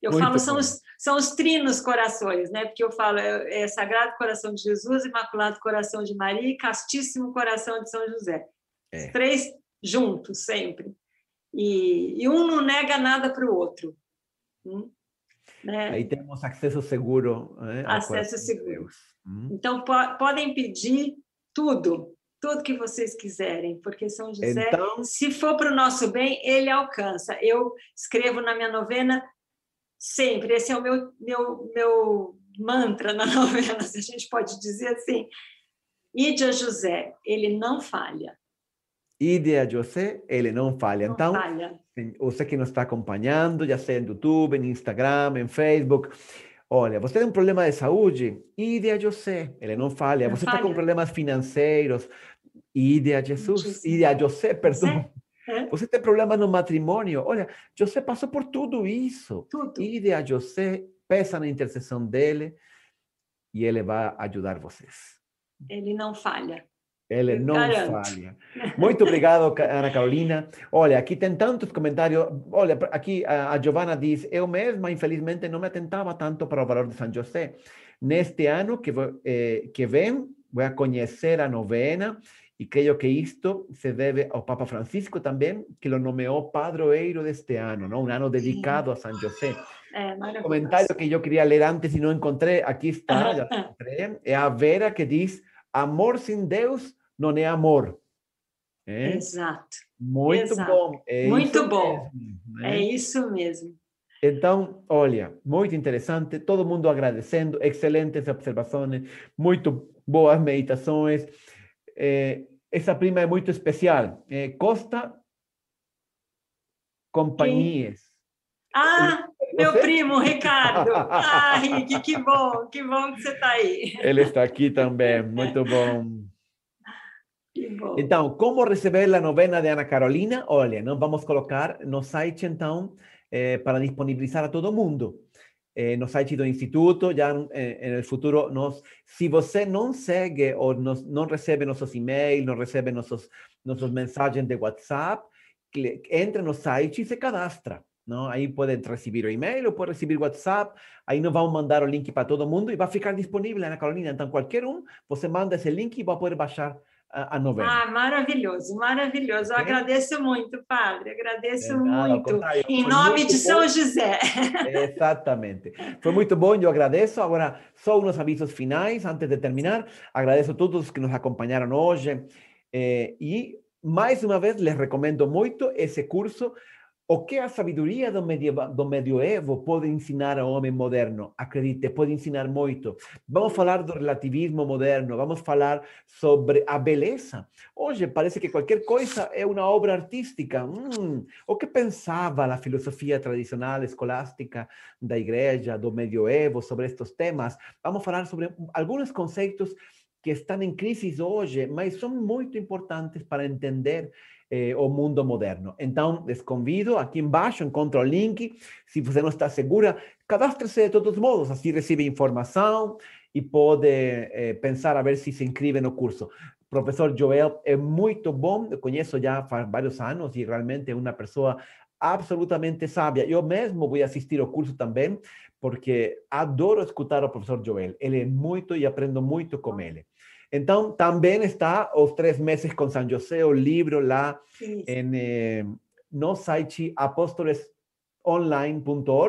Eu Muito falo, são os, são os trinos corações, né? Porque eu falo, é, é Sagrado Coração de Jesus, Imaculado Coração de Maria e Castíssimo Coração de São José. É. Três juntos, sempre. E, e, um não nega nada para o outro. Hum? Né? Aí temos acesso seguro. Né? Acesso seguro. Hum? Então, po podem pedir tudo, tudo que vocês quiserem, porque São José, então... se for para o nosso bem, ele alcança. Eu escrevo na minha novena sempre, esse é o meu, meu, meu mantra na novena, se a gente pode dizer assim. Ide a José, ele não falha. Idea José, ele não falha. Não então, falha. Você que nos está acompanhando, já seja no YouTube, no Instagram, em Facebook, olha, você tem um problema de saúde, Idea José, ele não falha. Não você está com problemas financeiros, Idea Jesus, Idea José, perdão. É. Você tem problemas no matrimônio, olha, José passou por tudo isso. Tudo. Idea José, peça na intercessão dele e ele vai ajudar vocês. Ele não falha. Ele não falha. Muito obrigado, Ana Carolina. Olha, aqui tem tantos comentários. Olha, aqui a Giovanna diz: Eu mesma, infelizmente, não me atentava tanto para o valor de São José. Neste ano que, eh, que vem, vou conhecer a novena e creio que isto se deve ao Papa Francisco também, que o nomeou padroeiro deste ano, não? um ano dedicado a São José. É, um comentário que eu queria ler antes e não encontrei, aqui está, já encontrei, é a Vera que diz: Amor sem Deus não é amor. É? Exato. Muito Exato. bom. É muito bom. Mesmo, né? É isso mesmo. Então, olha, muito interessante, todo mundo agradecendo, excelentes observações, muito boas meditações. É, essa prima é muito especial. É, Costa Companhias. Ah, meu primo, Ricardo. Ah, Rick, que bom, que bom que você está aí. Ele está aqui também, muito bom. Então, como receber a novena de Ana Carolina? Olha, nós vamos colocar no site, então, para disponibilizar a todo mundo. Eh, no site do Instituto, já eh, no futuro, nós, se você não segue ou nos, não recebe nossos e-mails, não recebe nossos, nossos mensagens de WhatsApp, entra no site e se cadastra. Não? Aí pode receber o e-mail ou pode receber WhatsApp. Aí nós vamos mandar o link para todo mundo e vai ficar disponível Ana Carolina. Então, qualquer um, você manda esse link e vai poder baixar a, novela. Ah, maravilhoso, maravilhoso. Eu agradeço muito, padre, agradeço é, muito. em nome de São José. Exatamente. Foi muito bom, eu agradeço. Agora, só uns avisos finais antes de terminar. Agradeço a todos que nos acompanharam hoje. Eh, e, mais uma vez, les recomendo muito esse curso o que a sabedoria do, do medioevo pode ensinar ao homem moderno? Acredite, pode ensinar muito. Vamos falar do relativismo moderno, vamos falar sobre a beleza. Hoje parece que qualquer coisa é uma obra artística. Hum, o que pensava a filosofia tradicional escolástica da igreja, do medioevo, sobre estes temas? Vamos falar sobre alguns conceitos que estão em crise hoje, mas são muito importantes para entender eh, o mundo moderno. Então, les convido, aqui embaixo encontra o link. Se você não está segura, cadastre-se de todos modos, assim recebe informação e pode eh, pensar a ver se se inscreve no curso. Professor Joel é muito bom, eu conheço já faz vários anos e realmente é uma pessoa absolutamente sábia. Eu mesmo vou assistir o curso também, porque adoro escutar o professor Joel. Ele é muito e aprendo muito com ele. Então, também está os três meses com São José, o livro lá em, eh, no site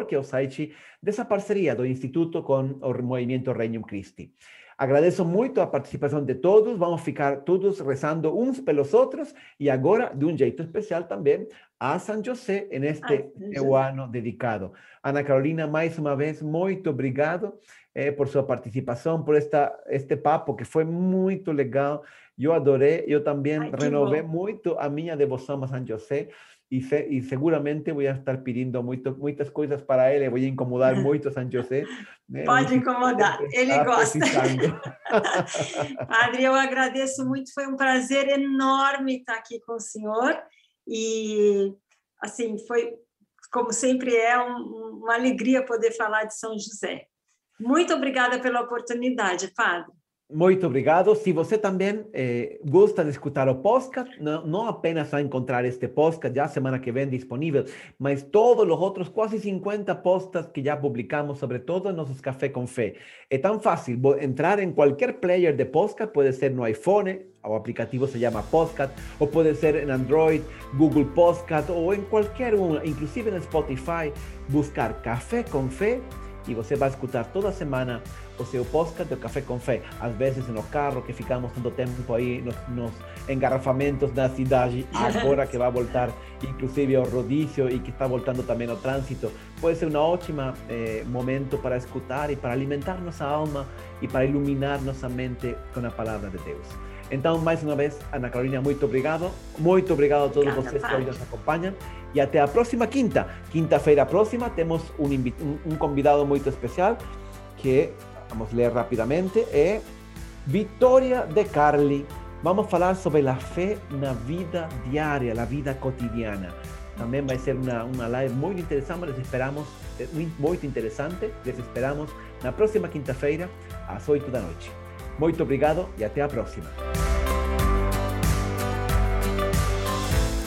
que é o site dessa parceria do Instituto com o Movimento Regnum Christi. Agradeço muito a participação de todos. Vamos ficar todos rezando uns pelos outros e agora, de um jeito especial também, a São José neste Ai, ano dedicado. Ana Carolina, mais uma vez, muito obrigado eh, por sua participação, por esta, este papo que foi muito legal. Eu adorei, eu também Ai, renovei muito a minha devoção a São José e, se, e seguramente vou estar pedindo muito, muitas coisas para ele, vou incomodar muito São José. Né? Pode incomodar, ele gosta. Padre, eu agradeço muito, foi um prazer enorme estar aqui com o senhor e, assim, foi, como sempre é, um, uma alegria poder falar de São José. Muito obrigada pela oportunidade, Padre. Muito obrigado. Se você também eh, gosta de o podcast, não, não, apenas vai encontrar este podcast já semana que vem disponível, mas todos os outros quase 50 posts que já publicamos sobre todos nossos Café com Fé. É tão fácil entrar em qualquer player de podcast, pode ser no iPhone, o aplicativo se chama Podcast, ou pode ser em Android, Google Podcast, ou em qualquer um, inclusive no Spotify, buscar Café com Fé e você vai escutar toda semana o seu podcast do Café com Fé. Às vezes no carro, que ficamos tanto tempo aí nos, nos engarrafamentos da cidade, agora que vai voltar inclusive ao rodízio e que está voltando também ao trânsito, pode ser um ótimo eh, momento para escutar e para alimentar nossa alma e para iluminar nossa mente com a palavra de Deus. Então, mais uma vez, Ana Carolina, muito obrigado. Muito obrigado a todos Obrigada, vocês que hoje nos acompanham. E até a próxima quinta. Quinta-feira próxima temos um, um, convidado muito especial que, vamos ler rapidamente, é Vitória de Carli. Vamos falar sobre a fé na vida diária, na vida cotidiana. Também vai ser uma, uma live muito interessante, les esperamos, muito interessante, les esperamos na próxima quinta-feira, às 8 da noite. Muito obrigado e até a próxima.